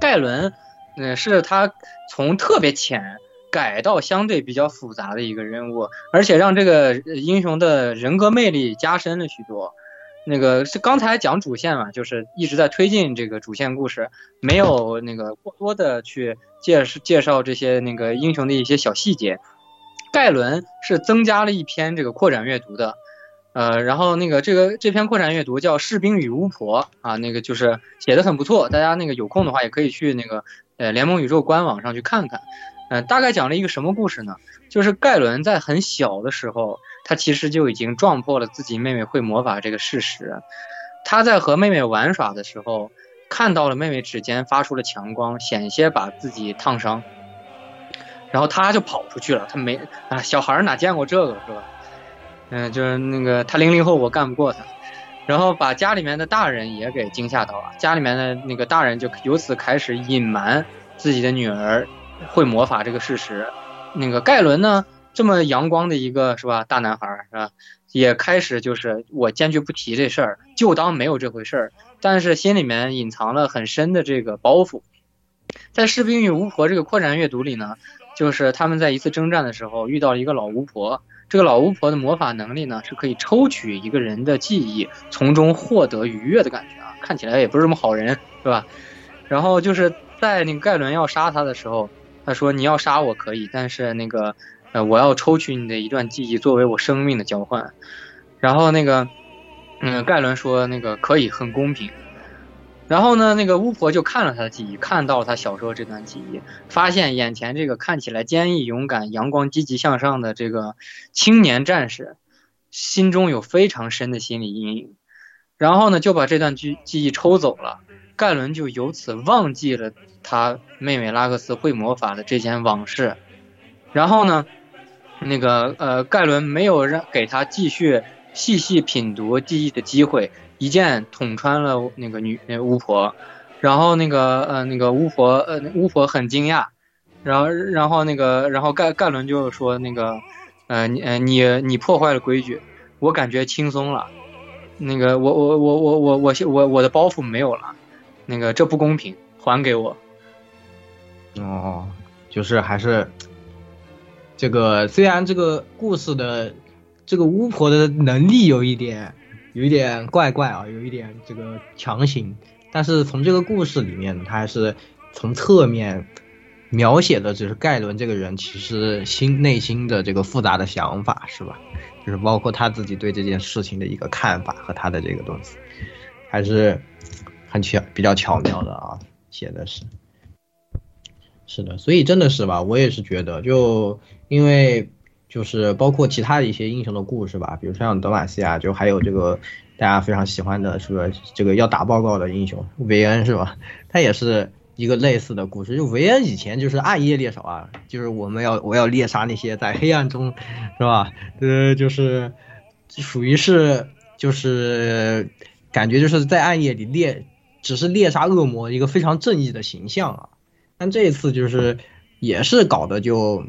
盖伦，嗯，是他从特别浅改到相对比较复杂的一个人物，而且让这个英雄的人格魅力加深了许多。那个是刚才讲主线嘛，就是一直在推进这个主线故事，没有那个过多的去介介绍这些那个英雄的一些小细节。盖伦是增加了一篇这个扩展阅读的。呃，然后那个这个这篇扩展阅读叫《士兵与巫婆》啊，那个就是写的很不错，大家那个有空的话也可以去那个呃联盟宇宙官网上去看看。嗯，大概讲了一个什么故事呢？就是盖伦在很小的时候，他其实就已经撞破了自己妹妹会魔法这个事实。他在和妹妹玩耍的时候，看到了妹妹指尖发出了强光，险些把自己烫伤，然后他就跑出去了。他没啊，小孩哪见过这个是吧？嗯，就是那个他零零后，我干不过他，然后把家里面的大人也给惊吓到了。家里面的那个大人就由此开始隐瞒自己的女儿会魔法这个事实，那个盖伦呢，这么阳光的一个是吧大男孩是吧，也开始就是我坚决不提这事儿，就当没有这回事儿。但是心里面隐藏了很深的这个包袱。在《士兵与巫婆》这个扩展阅读里呢，就是他们在一次征战的时候遇到了一个老巫婆。这个老巫婆的魔法能力呢，是可以抽取一个人的记忆，从中获得愉悦的感觉啊！看起来也不是什么好人，是吧？然后就是在那个盖伦要杀他的时候，他说：“你要杀我可以，但是那个呃，我要抽取你的一段记忆作为我生命的交换。”然后那个嗯，盖伦说：“那个可以，很公平。”然后呢，那个巫婆就看了他的记忆，看到了他小时候这段记忆，发现眼前这个看起来坚毅勇敢、阳光积极向上的这个青年战士，心中有非常深的心理阴影。然后呢，就把这段记记忆抽走了。盖伦就由此忘记了他妹妹拉克斯会魔法的这件往事。然后呢，那个呃，盖伦没有让给他继续细细品读记忆的机会。一剑捅穿了那个女那巫婆，然后那个呃那个巫婆呃巫婆很惊讶，然后然后那个然后盖盖伦就说那个呃你呃你你破坏了规矩，我感觉轻松了，那个我我我我我我我我的包袱没有了，那个这不公平，还给我。哦，就是还是这个虽然这个故事的这个巫婆的能力有一点。有一点怪怪啊，有一点这个强行，但是从这个故事里面，他还是从侧面描写的，就是盖伦这个人其实心内心的这个复杂的想法，是吧？就是包括他自己对这件事情的一个看法和他的这个东西，还是很巧，比较巧妙的啊，写的是，是的，所以真的是吧，我也是觉得，就因为。就是包括其他的一些英雄的故事吧，比如说像德玛西亚，就还有这个大家非常喜欢的，是不是这个要打报告的英雄维恩是吧？他也是一个类似的故事。就维恩以前就是暗夜猎手啊，就是我们要我要猎杀那些在黑暗中，是吧？呃，就是属于是就是感觉就是在暗夜里猎，只是猎杀恶魔一个非常正义的形象啊。但这一次就是也是搞的就。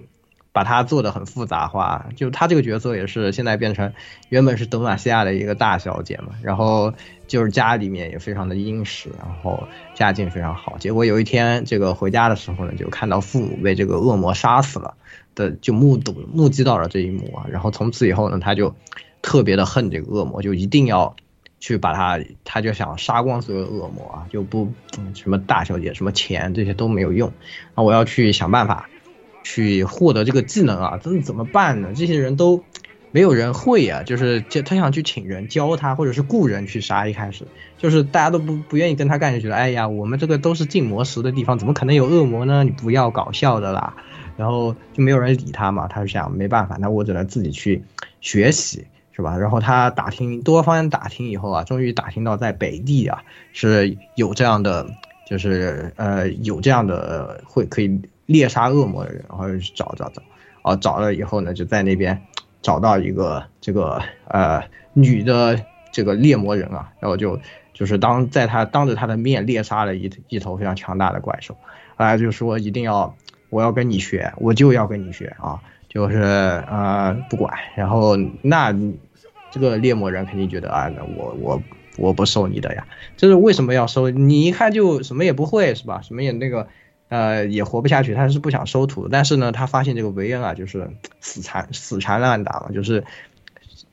把他做的很复杂化，就他这个角色也是现在变成原本是德玛西亚的一个大小姐嘛，然后就是家里面也非常的殷实，然后家境非常好。结果有一天这个回家的时候呢，就看到父母被这个恶魔杀死了的，就目睹目击到了这一幕啊。然后从此以后呢，他就特别的恨这个恶魔，就一定要去把他，他就想杀光所有恶魔啊，就不什么大小姐、什么钱这些都没有用，那我要去想办法。去获得这个技能啊，这怎么办呢？这些人都没有人会啊，就是他想去请人教他，或者是雇人去杀。一开始就是大家都不不愿意跟他干，就觉得哎呀，我们这个都是禁魔石的地方，怎么可能有恶魔呢？你不要搞笑的啦。然后就没有人理他嘛，他就想没办法，那我只能自己去学习，是吧？然后他打听多方打听以后啊，终于打听到在北地啊是有这样的，就是呃有这样的会可以。猎杀恶魔的人，然后去找找找，哦，找了以后呢，就在那边找到一个这个呃女的这个猎魔人啊，然后就就是当在他当着他的面猎杀了一一头非常强大的怪兽，后来就说一定要我要跟你学，我就要跟你学啊，就是呃不管，然后那这个猎魔人肯定觉得啊，那我我我不收你的呀，就是为什么要收？你一看就什么也不会是吧？什么也那个。呃，也活不下去，他是不想收徒，但是呢，他发现这个维恩啊，就是死缠死缠烂打嘛，就是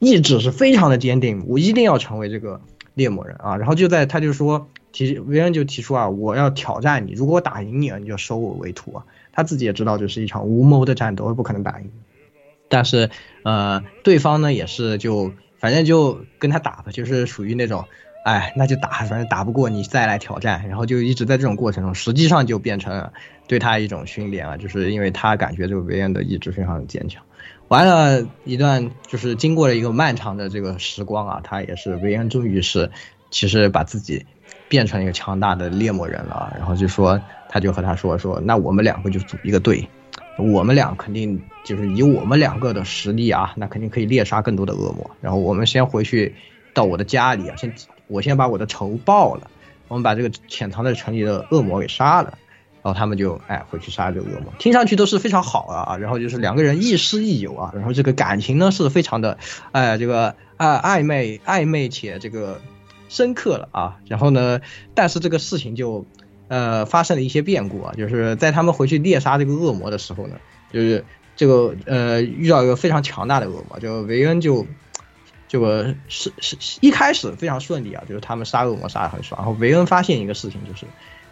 意志是非常的坚定，我一定要成为这个猎魔人啊。然后就在他就说提维恩就提出啊，我要挑战你，如果我打赢你了，你就收我为徒啊。他自己也知道这是一场无谋的战斗，不可能打赢。但是呃，对方呢也是就反正就跟他打吧，就是属于那种。哎，那就打，反正打不过你再来挑战，然后就一直在这种过程中，实际上就变成对他一种训练啊，就是因为他感觉这个维恩的意志非常的坚强。完了一段，就是经过了一个漫长的这个时光啊，他也是维恩终于是，其实把自己变成一个强大的猎魔人了。然后就说，他就和他说说，那我们两个就组一个队，我们俩肯定就是以我们两个的实力啊，那肯定可以猎杀更多的恶魔。然后我们先回去到我的家里啊，先。我先把我的仇报了，我们把这个潜藏在城里的恶魔给杀了，然后他们就哎回去杀这个恶魔，听上去都是非常好啊，然后就是两个人亦师亦友啊，然后这个感情呢是非常的，哎这个啊暧昧暧昧且这个深刻了啊，然后呢，但是这个事情就呃发生了一些变故啊，就是在他们回去猎杀这个恶魔的时候呢，就是这个呃遇到一个非常强大的恶魔，就维恩就。这个是是一开始非常顺利啊，就是他们杀恶魔杀的很爽。然后维恩发现一个事情，就是，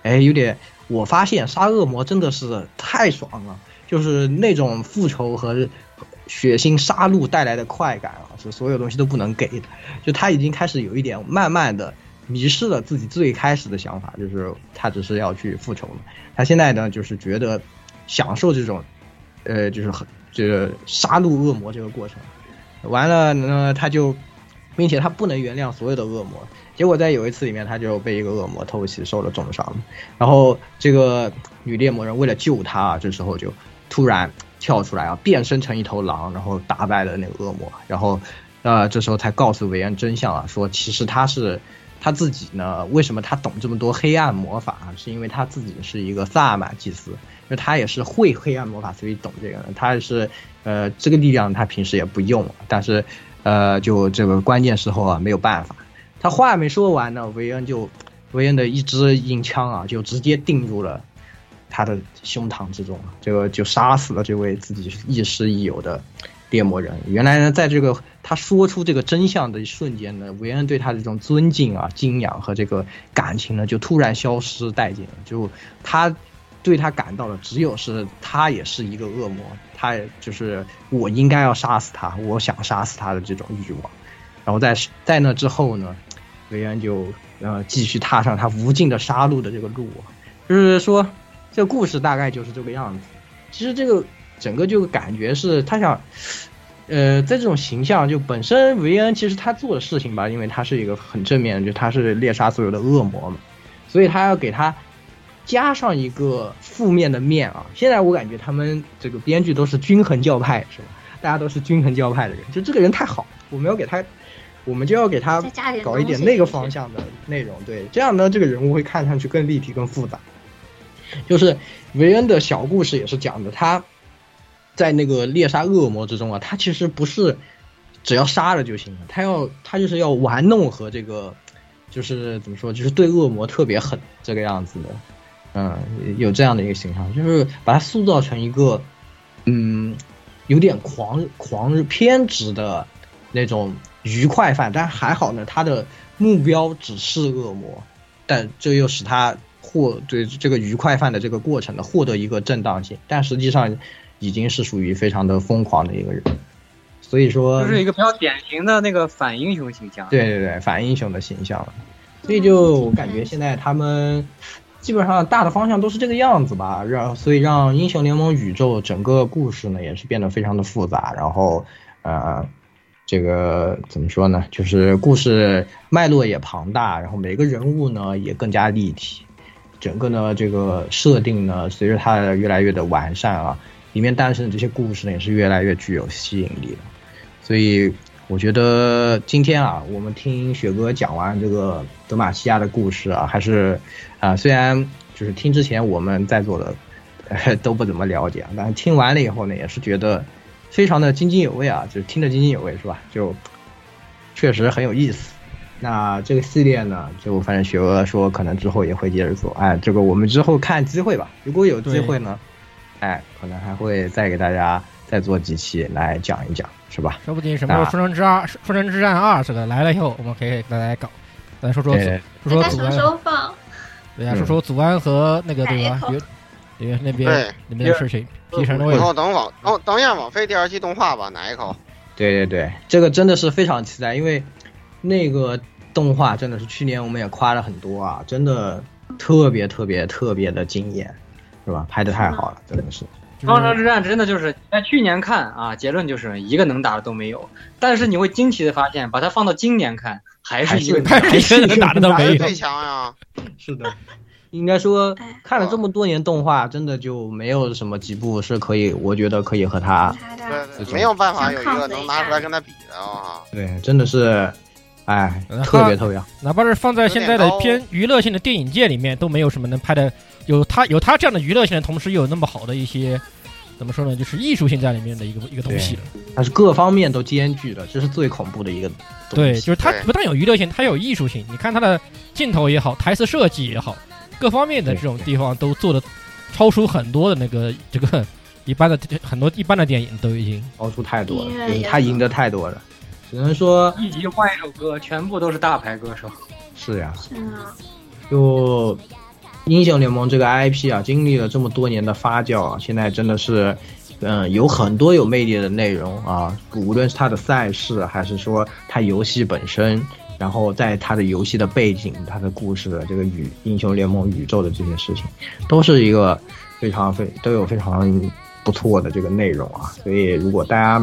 哎，有点，我发现杀恶魔真的是太爽了，就是那种复仇和血腥杀戮带来的快感啊，是所有东西都不能给的。就他已经开始有一点慢慢的迷失了自己最开始的想法，就是他只是要去复仇嘛。他现在呢，就是觉得享受这种，呃，就是很这个杀戮恶魔这个过程。完了呢，他就，并且他不能原谅所有的恶魔。结果在有一次里面，他就被一个恶魔偷袭，受了重伤。然后这个女猎魔人为了救他，这时候就突然跳出来啊，变身成一头狼，然后打败了那个恶魔。然后，呃，这时候才告诉韦恩真相啊，说其实他是他自己呢，为什么他懂这么多黑暗魔法？是因为他自己是一个萨满祭司，因为他也是会黑暗魔法，所以懂这个。他也是。呃，这个力量他平时也不用，但是，呃，就这个关键时候啊，没有办法。他话没说完呢，维恩就，维恩的一支银枪啊，就直接钉入了他的胸膛之中，这个就杀死了这位自己亦师亦友的猎魔人。原来呢，在这个他说出这个真相的一瞬间呢，维恩对他这种尊敬啊、敬仰和这个感情呢，就突然消失殆尽。就他。对他感到的只有是他也是一个恶魔，他就是我应该要杀死他，我想杀死他的这种欲望。然后在在那之后呢，维恩就呃继续踏上他无尽的杀戮的这个路。就是说，这故事大概就是这个样子。其实这个整个就感觉是他想，呃，在这种形象就本身维恩其实他做的事情吧，因为他是一个很正面，就他是猎杀所有的恶魔嘛，所以他要给他。加上一个负面的面啊！现在我感觉他们这个编剧都是均衡教派，是吧？大家都是均衡教派的人，就这个人太好，我们要给他，我们就要给他搞一点那个方向的内容，对，这样呢，这个人物会看上去更立体、更复杂。就是维恩的小故事也是讲的，他在那个猎杀恶魔之中啊，他其实不是只要杀了就行了，他要他就是要玩弄和这个，就是怎么说，就是对恶魔特别狠这个样子的。嗯，有这样的一个形象，就是把他塑造成一个，嗯，有点狂狂偏执的那种愉快犯，但还好呢，他的目标只是恶魔，但这又使他获对这个愉快犯的这个过程呢获得一个正当性，但实际上已经是属于非常的疯狂的一个人，所以说就是一个比较典型的那个反英雄形象，对对对，反英雄的形象，所以就我感觉现在他们。基本上大的方向都是这个样子吧，让所以让英雄联盟宇宙整个故事呢也是变得非常的复杂，然后呃，这个怎么说呢？就是故事脉络也庞大，然后每个人物呢也更加立体，整个呢这个设定呢随着它越来越的完善啊，里面诞生的这些故事呢也是越来越具有吸引力了，所以。我觉得今天啊，我们听雪哥讲完这个德玛西亚的故事啊，还是啊，虽然就是听之前我们在座的都不怎么了解，但是听完了以后呢，也是觉得非常的津津有味啊，就是听得津津有味是吧？就确实很有意思。那这个系列呢，就反正雪哥说可能之后也会接着做，哎，这个我们之后看机会吧。如果有机会呢，哎，可能还会再给大家再做几期来讲一讲。是吧？说不定什么时候《封神之二》《封神之战二》这个来了以后，我们可以给大家搞，来说说说说祖安。对呀，说说祖安和那个对吧？因为那边那边的事情。P 城的位置。然后等网等等一下网飞第二季动画吧，哪一口？对对对，这个真的是非常期待，因为那个动画真的是去年我们也夸了很多啊，真的特别特别特别的惊艳，是吧？拍的太好了，真的是。方城之战真的就是在去年看啊，结论就是一个能打的都没有。但是你会惊奇的发现，把它放到今年看，还是一个还是一个能打的都没有。最强呀！是的，应该说看了这么多年动画，真的就没有什么几部是可以，我觉得可以和他对没有办法有一个能拿出来跟他比的啊。对，真的是哎，特别特别好。哪怕是放在现在的偏娱乐性的电影界里面，都没有什么能拍的有他有他这样的娱乐性的同时，又有那么好的一些怎么说呢？就是艺术性在里面的一个一个东西了。它是各方面都兼具的，这是最恐怖的一个。对，就是它不但有娱乐性，它有艺术性。你看它的镜头也好，台词设计也好，各方面的这种地方都做的超出很多的那个这个一般的 很多一般的电影都已经超出太多了，他赢得太多了。只能说一集换一首歌，全部都是大牌歌手。是呀，是啊。就英雄联盟这个 IP 啊，经历了这么多年的发酵啊，现在真的是，嗯，有很多有魅力的内容啊。无论是它的赛事，还是说它游戏本身，然后在它的游戏的背景、它的故事的这个宇英雄联盟宇宙的这些事情，都是一个非常非都有非常。不错的这个内容啊，所以如果大家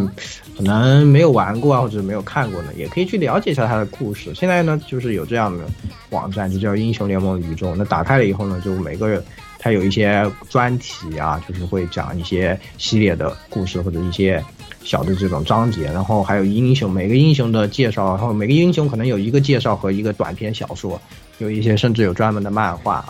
可能没有玩过啊，或者没有看过呢，也可以去了解一下它的故事。现在呢，就是有这样的网站，就叫英雄联盟宇宙。那打开了以后呢，就每个人它有一些专题啊，就是会讲一些系列的故事或者一些小的这种章节，然后还有英雄每个英雄的介绍，然后每个英雄可能有一个介绍和一个短篇小说，有一些甚至有专门的漫画，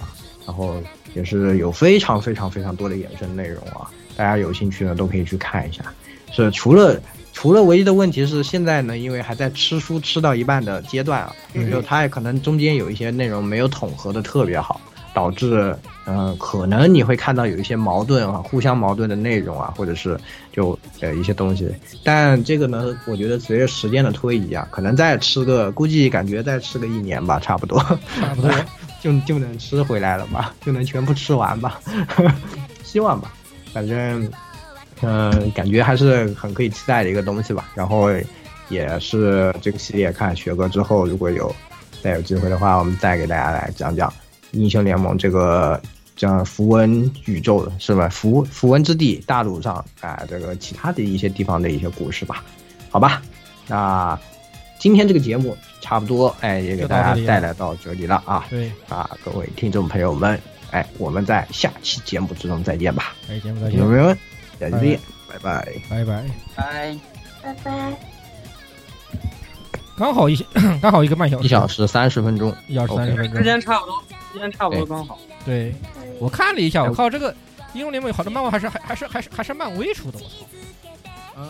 然后也是有非常非常非常多的衍生内容啊。大家有兴趣呢，都可以去看一下。是除了除了唯一的问题是，现在呢，因为还在吃书吃到一半的阶段啊，就它也可能中间有一些内容没有统合的特别好，导致嗯，可能你会看到有一些矛盾啊，互相矛盾的内容啊，或者是就呃一些东西。但这个呢，我觉得随着时间的推移啊，可能再吃个，估计感觉再吃个一年吧，差不多，差不多 就就能吃回来了吧，就能全部吃完吧，希望吧。反正，嗯，感觉还是很可以期待的一个东西吧。然后，也是这个系列看学哥之后，如果有再有机会的话，我们再给大家来讲讲英雄联盟这个叫符文宇宙的是吧？符符文之地大陆上啊，这个其他的一些地方的一些故事吧。好吧，那今天这个节目差不多，哎，也给大家带来到这里了啊。对啊，各位听众朋友们。哎，我们在下期节目之中再见吧！下期节目再见，有没有？再见，拜拜，拜拜，拜拜。拜。刚好一 刚好一个半小时，一小时三十分钟，一小时三十分钟，时间差不多，时间差不多刚好。对，我看了一下，我靠，这个英雄联盟有好多漫画，还是还还是还是还是漫威出的，我操！